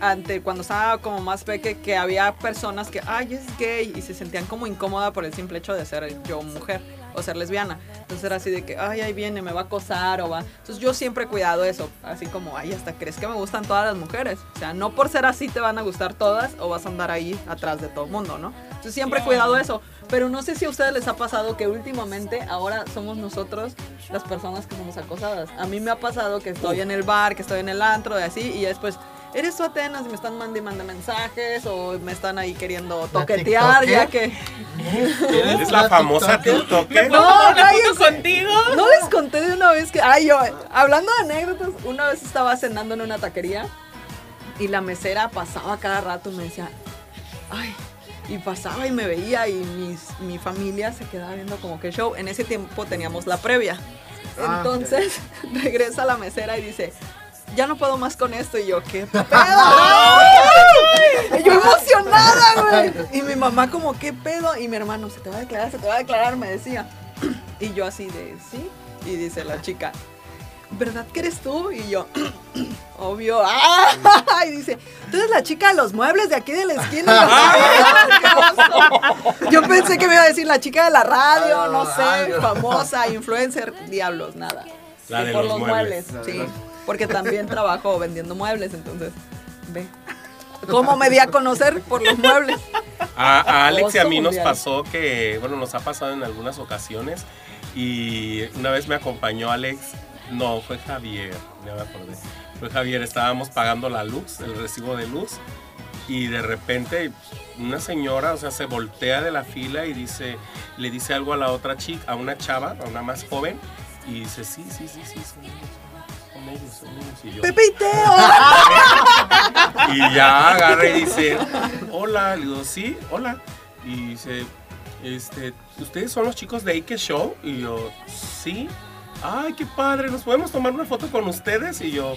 ante cuando estaba como más peque, que había personas que, ay, es gay, y se sentían como incómoda por el simple hecho de ser yo mujer o ser lesbiana. Entonces era así de que, ay, ahí viene, me va a acosar o va. Entonces yo siempre he cuidado eso, así como, ay, hasta crees que me gustan todas las mujeres. O sea, no por ser así te van a gustar todas o vas a andar ahí atrás de todo el mundo, ¿no? Entonces siempre he cuidado eso. Pero no sé si a ustedes les ha pasado que últimamente ahora somos nosotros las personas que somos acosadas. A mí me ha pasado que estoy en el bar, que estoy en el antro y así, y después, eres tú Atenas y me están mandando y mandando mensajes o me están ahí queriendo toquetear, ya que... Es la famosa TikToker. ¿Puedo tomar una cállense. foto contigo? No les conté de una vez que, ay, yo, hablando de anécdotas, una vez estaba cenando en una taquería y la mesera pasaba cada rato y me decía, ay, y pasaba y me veía y mis, mi familia se quedaba viendo como que show. En ese tiempo teníamos la previa. Ah, Entonces regresa la mesera y dice, ya no puedo más con esto. Y yo, ¿qué pedo? Y yo emocionada, güey. Y mi mamá como, ¿qué pedo? Y mi hermano, se te va a declarar, se te va a declarar, me decía. Y yo así de, sí. Y dice la chica, ¿verdad que eres tú? Y yo, obvio. ¡Ah! Y dice, tú eres la chica de los muebles de aquí de la esquina. Yo pensé que me iba a decir la chica de la radio, no sé, Radio. famosa, influencer, diablos, nada. La de por los los muebles. muebles, sí. Porque también trabajo vendiendo muebles, entonces, ve. ¿Cómo me di a conocer? Por los muebles. A, a Alex y a mí nos pasó que, bueno, nos ha pasado en algunas ocasiones y una vez me acompañó Alex, no, fue Javier, ya me acordé, fue Javier, estábamos pagando la luz, el recibo de luz y de repente una señora, o sea, se voltea de la fila y dice, le dice algo a la otra chica, a una chava, a una más joven y dice, sí, sí, sí, sí, son ellos, son ellos, son ellos. Y yo, Pepe y Teo. y ya agarra y dice, hola, le digo, sí, hola. Y dice, este, ¿ustedes son los chicos de Ike Show? Y yo, sí. Ay, qué padre, ¿nos podemos tomar una foto con ustedes? Y yo,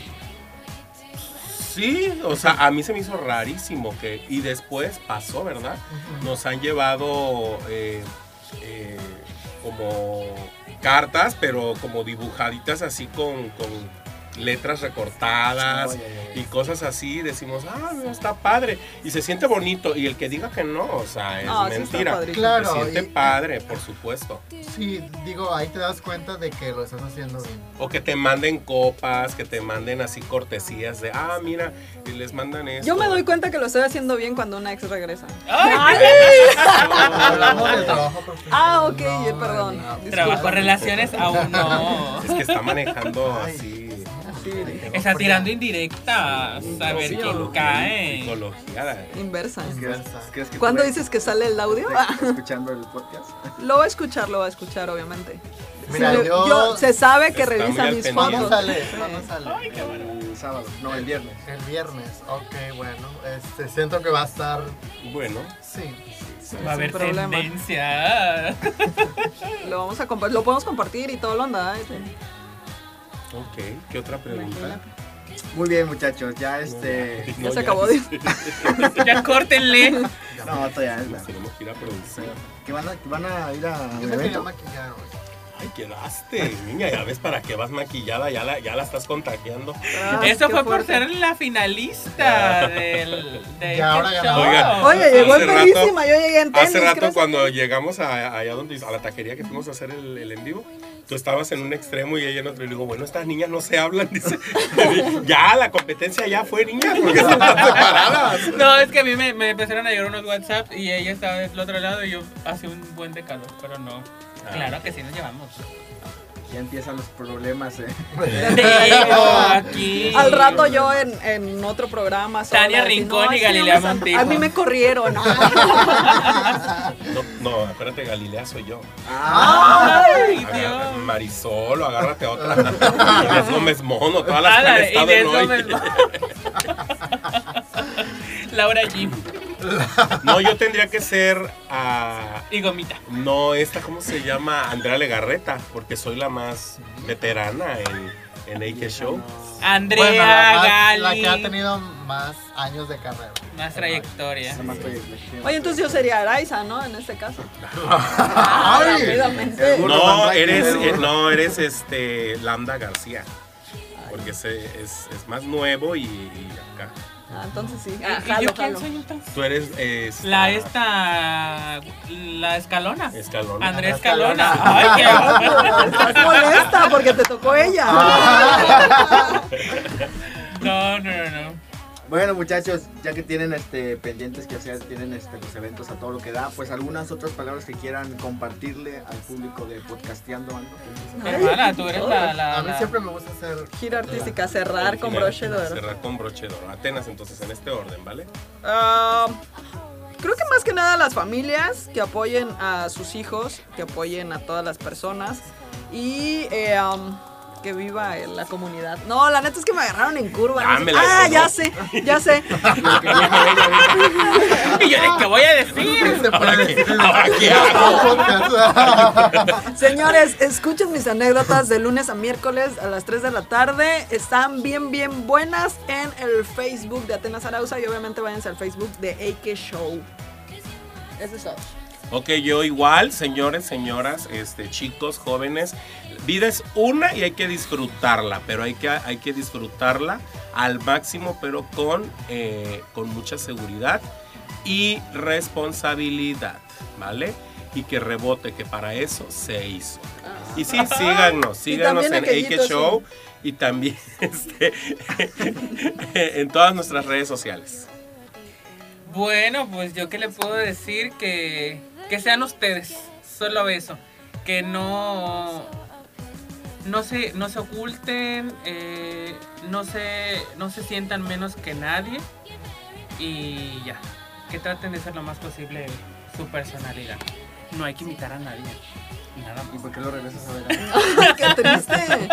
sí. O sea, a mí se me hizo rarísimo que... Y después pasó, ¿verdad? Nos han llevado eh, eh, como cartas, pero como dibujaditas así con, con letras recortadas Oye, y cosas así. Decimos, ah, mira, está padre. Y se siente bonito. Y el que diga que no, o sea, es Ah, mentira. Claro, Se siente y- padre, por supuesto. Sí, digo, ahí te das cuenta de que lo estás haciendo bien. O que te manden copas, que te manden así cortesías de, ah, mira, y les mandan esto. Yo me doy cuenta que lo estoy haciendo bien cuando una ex regresa. Hablamos del trabajo profesional. Ah, ok, no, perdón. Trabajo, relaciones, aún no. Es que está manejando Ay. así. Está tirando indirectas. A ver quién cae. Psicología. Inversa. ¿Crees- crees que ¿Cuándo dices que sale el audio? estás escuchando el podcast? Lo va a escuchar, lo va a escuchar, obviamente. Mira, Sí, yo, yo- se sabe que revisa mis pendiente. ¿Cuándo fotos. sale? ¿Cuándo sale? El sábado, no, el viernes. El viernes. Ok, bueno. Este, siento que va a estar. Bueno, Sí. Va a haber problema. tendencia. Lo vamos a lo podemos compartir y todo lo anda. ¿eh? Ok. ¿Qué otra pregunta? Muy bien, muchachos, ya este. No, se acabó de- ya córtenle. No, todavía es Nos tenemos que ir a producir. que van a, que van a ir a Yo un evento. maquillar hoy. Ay, quedaste, niña, ya ves para qué vas maquillada, ya la, ya la estás contagiando. Ah, Eso fue por fuerte. ser la finalista del. De Y ahora. Show. Oigan. Oye, llegó en yo llegué en tenis. Hace rato cuando llegamos a, allá donde, a la taquería que fuimos a hacer el, el en vivo, tú estabas en un extremo y ella en otro. Y le digo, bueno, estas niñas no se hablan. Dice, ya, la competencia ya fue, niñas, porque están separadas. No, es que a mí me, me empezaron a llegar unos WhatsApp y ella estaba del otro lado y yo hace un buen de calor, pero no. Ah. Claro que sí nos llevamos. Ya empiezan los problemas. eh. Aquí. Al rato yo en, en otro programa. sola, Tania Rincón no, y Galilea Montijo. A mí me corrieron. No, no, acuérdate, Galilea soy yo. Ay, Agarra- Dios. Marisol, o agárrate a otra. Inés Gómez Mono, todas las que han Ándale, estado Inés en hoy. Gómez Mono. Laura G. No, yo tendría que ser a. Y Gomita. No, esta, ¿cómo se llama? Andrea Legarreta, porque soy la más veterana en, en AK Show. Andrea Bueno, la, más- la Gali. que ha tenido más años de carrera. Más trayectoria. Estoy- Oye, entonces yo sería Araiza, ¿no? En este caso. Ay. Rápidamente. No, eres, eh, no, eres este Lambda García. Porque es, es, es más nuevo y, y acá. Ah, entonces sí. ¿Y- Ah, ¿Y jalo, yo quién jalo. soy entonces? Tú eres esta- La esta. La escalona. Escalona. Escalona. Ay, qué Estás molesta porque te tocó ella. No, no, no, no. Bueno muchachos, ya que tienen este pendientes que hacer, tienen este los eventos a todo lo que da, pues algunas otras palabras que quieran compartirle al público de podcasteando algo. Hermana, tú eres la. la, A mí la- siempre me gusta hacer Gira artística, cerrar con broche de oro. Cerrar con broche de oro. Atenas, entonces, en este orden, ¿vale? Ah, creo que más que nada las familias que apoyen a sus hijos, que apoyen a todas las personas y eh, um, que viva en la comunidad. No, la neta es que me agarraron en curva. No sé- ah, dejó. ya sé, ya sé. Y yo de qué voy a decir. Ahora qué, ahora qué hago. Señores, escuchen mis anécdotas de lunes a miércoles a las 3 de la tarde. Están bien, bien buenas en el Facebook de Atenas Arauza y obviamente váyanse al Facebook de AK Show. Eso es todo. Ok, yo igual, señores, señoras, este, chicos, jóvenes, vida es una y hay que disfrutarla, pero hay que, hay que disfrutarla al máximo, pero con, eh, con mucha seguridad y responsabilidad, ¿vale? Y que rebote, que para eso se hizo. Y sí, síganos, síganos en AK Show y también este, en todas nuestras redes sociales. Bueno, pues yo qué le puedo decir que, que sean ustedes, solo eso, que no no se no se oculten, eh, no se no se sientan menos que nadie y ya, que traten de ser lo más posible su personalidad. No hay que imitar a nadie. Nada ¿Y por qué lo regresas a ver? Qué triste.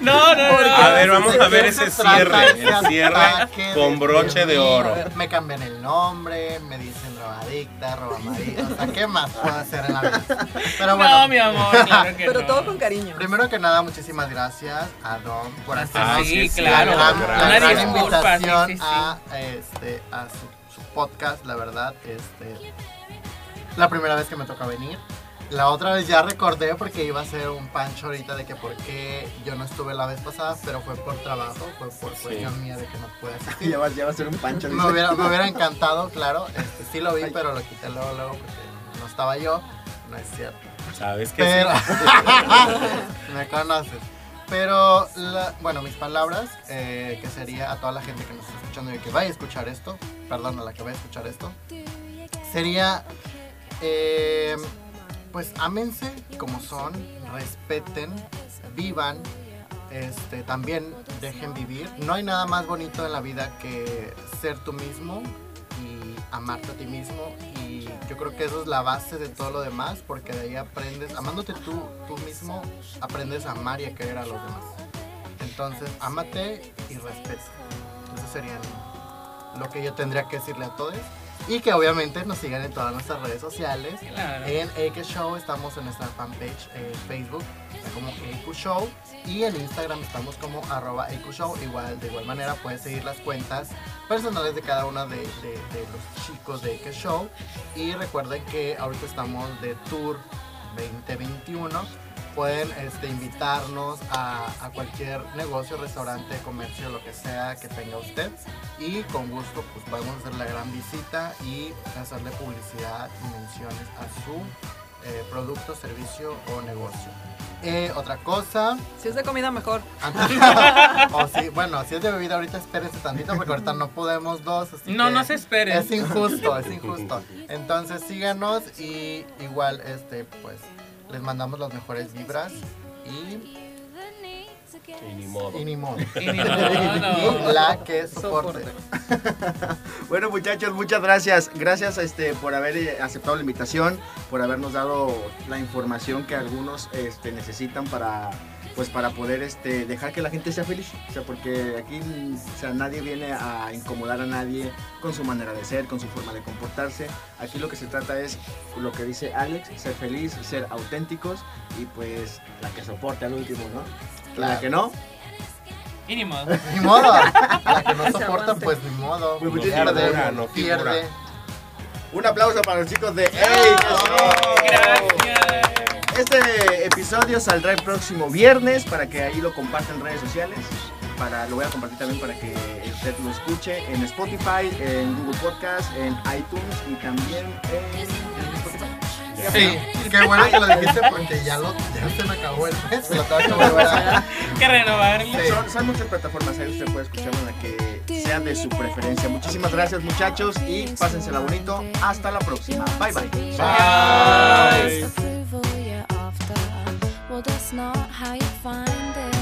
No, no, no. A ver, vamos a ver ¿De ese cierre, el cierre con broche de oro. Me cambian el nombre, me dicen drogadicta, roba marido. O sea, ¿qué más puedo hacer en la vida? Pero bueno, No, mi amor, claro que Pero no. todo con cariño. primero que nada, muchísimas gracias a Don por hacernos Ah, sí, claro. Una gran invitación sí, sí. a, este, a su, su podcast, la verdad. Este, la primera vez que me toca venir. La otra vez ya recordé porque iba a ser un pancho ahorita de que por qué yo no estuve la vez pasada, pero fue por trabajo, fue por cuestión mía de que no pude asistir. Ya va, ya va a ser un pancho. Me hubiera, me hubiera encantado, claro. Este, sí lo vi, pero lo quité luego, luego porque no estaba yo. No es cierto. ¿Sabes qué? Pero, Sí. me conoces. Pero, la- bueno, mis palabras, eh, que sería a toda la gente que nos está escuchando y que vaya a escuchar esto, perdón, a la que vaya a escuchar esto, sería, eh, pues, ámense como son, respeten, vivan, este, también dejen vivir. No hay nada más bonito en la vida que ser tú mismo y amarte a ti mismo y yo creo que eso es la base de todo lo demás porque de ahí aprendes, amándote tú, tú mismo, aprendes a amar y a querer a los demás. Entonces, ámate y respeta. Eso sería lo que yo tendría que decirle a todos. Y que obviamente nos sigan en todas nuestras redes sociales. Claro. En AK Show estamos en nuestra fanpage en Facebook, está como AK Show. Y en Instagram estamos como arroba Show. Igual, de igual manera puedes seguir las cuentas personales de cada una de, de- de los chicos de AK Show. Y recuerden que ahorita estamos de Tour 2021. Pueden este, invitarnos a, a cualquier negocio, restaurante, comercio, lo que sea que tenga usted. Y con gusto pues podemos hacer la gran visita y hacerle publicidad y menciones a su eh, producto, servicio o negocio. Eh, otra cosa, Si es de comida, mejor. antes- o si, bueno, si es de bebida ahorita espérense tantito porque ahorita no podemos dos. así No, que no se esperen. Es injusto, es injusto. Entonces síganos y igual este pues les mandamos las mejores vibras y, Y ni modo. y ni modo. Y ni modo. Y la que soporte. Bueno muchachos, muchas gracias. Gracias este, por haber eh, aceptado la invitación, por habernos dado la información que algunos este, necesitan para pues para poder este, dejar que la gente sea feliz. O sea, porque aquí o sea, nadie viene a incomodar a nadie con su manera de ser, con su forma de comportarse. Aquí lo que se trata es lo que dice Alex, ser feliz, ser auténticos y pues la que soporte al último, ¿no? La que no, Y ni modo. Ni modo. La que no soporta, pues ni modo. Pues, Pierde, figura, no figura. pierde. un aplauso para los chicos de ¡Ey! Gracias. Este episodio saldrá el próximo viernes para que ahí lo compartan en redes sociales. Para, lo voy a compartir también para que usted lo escuche en Spotify, en Google Podcast, en iTunes y también en, en Spotify. Sí, qué bueno que lo dijiste porque ya, lo, ya se me acabó el mes. Lo tengo que volver a Que renovarlo. Sí. Son, son muchas plataformas ahí, usted puede escucharlo en la que sea de su preferencia. Muchísimas gracias muchachos y pásensela bonito. Hasta la próxima. Bye bye. Bye. After. Well, that's not how you find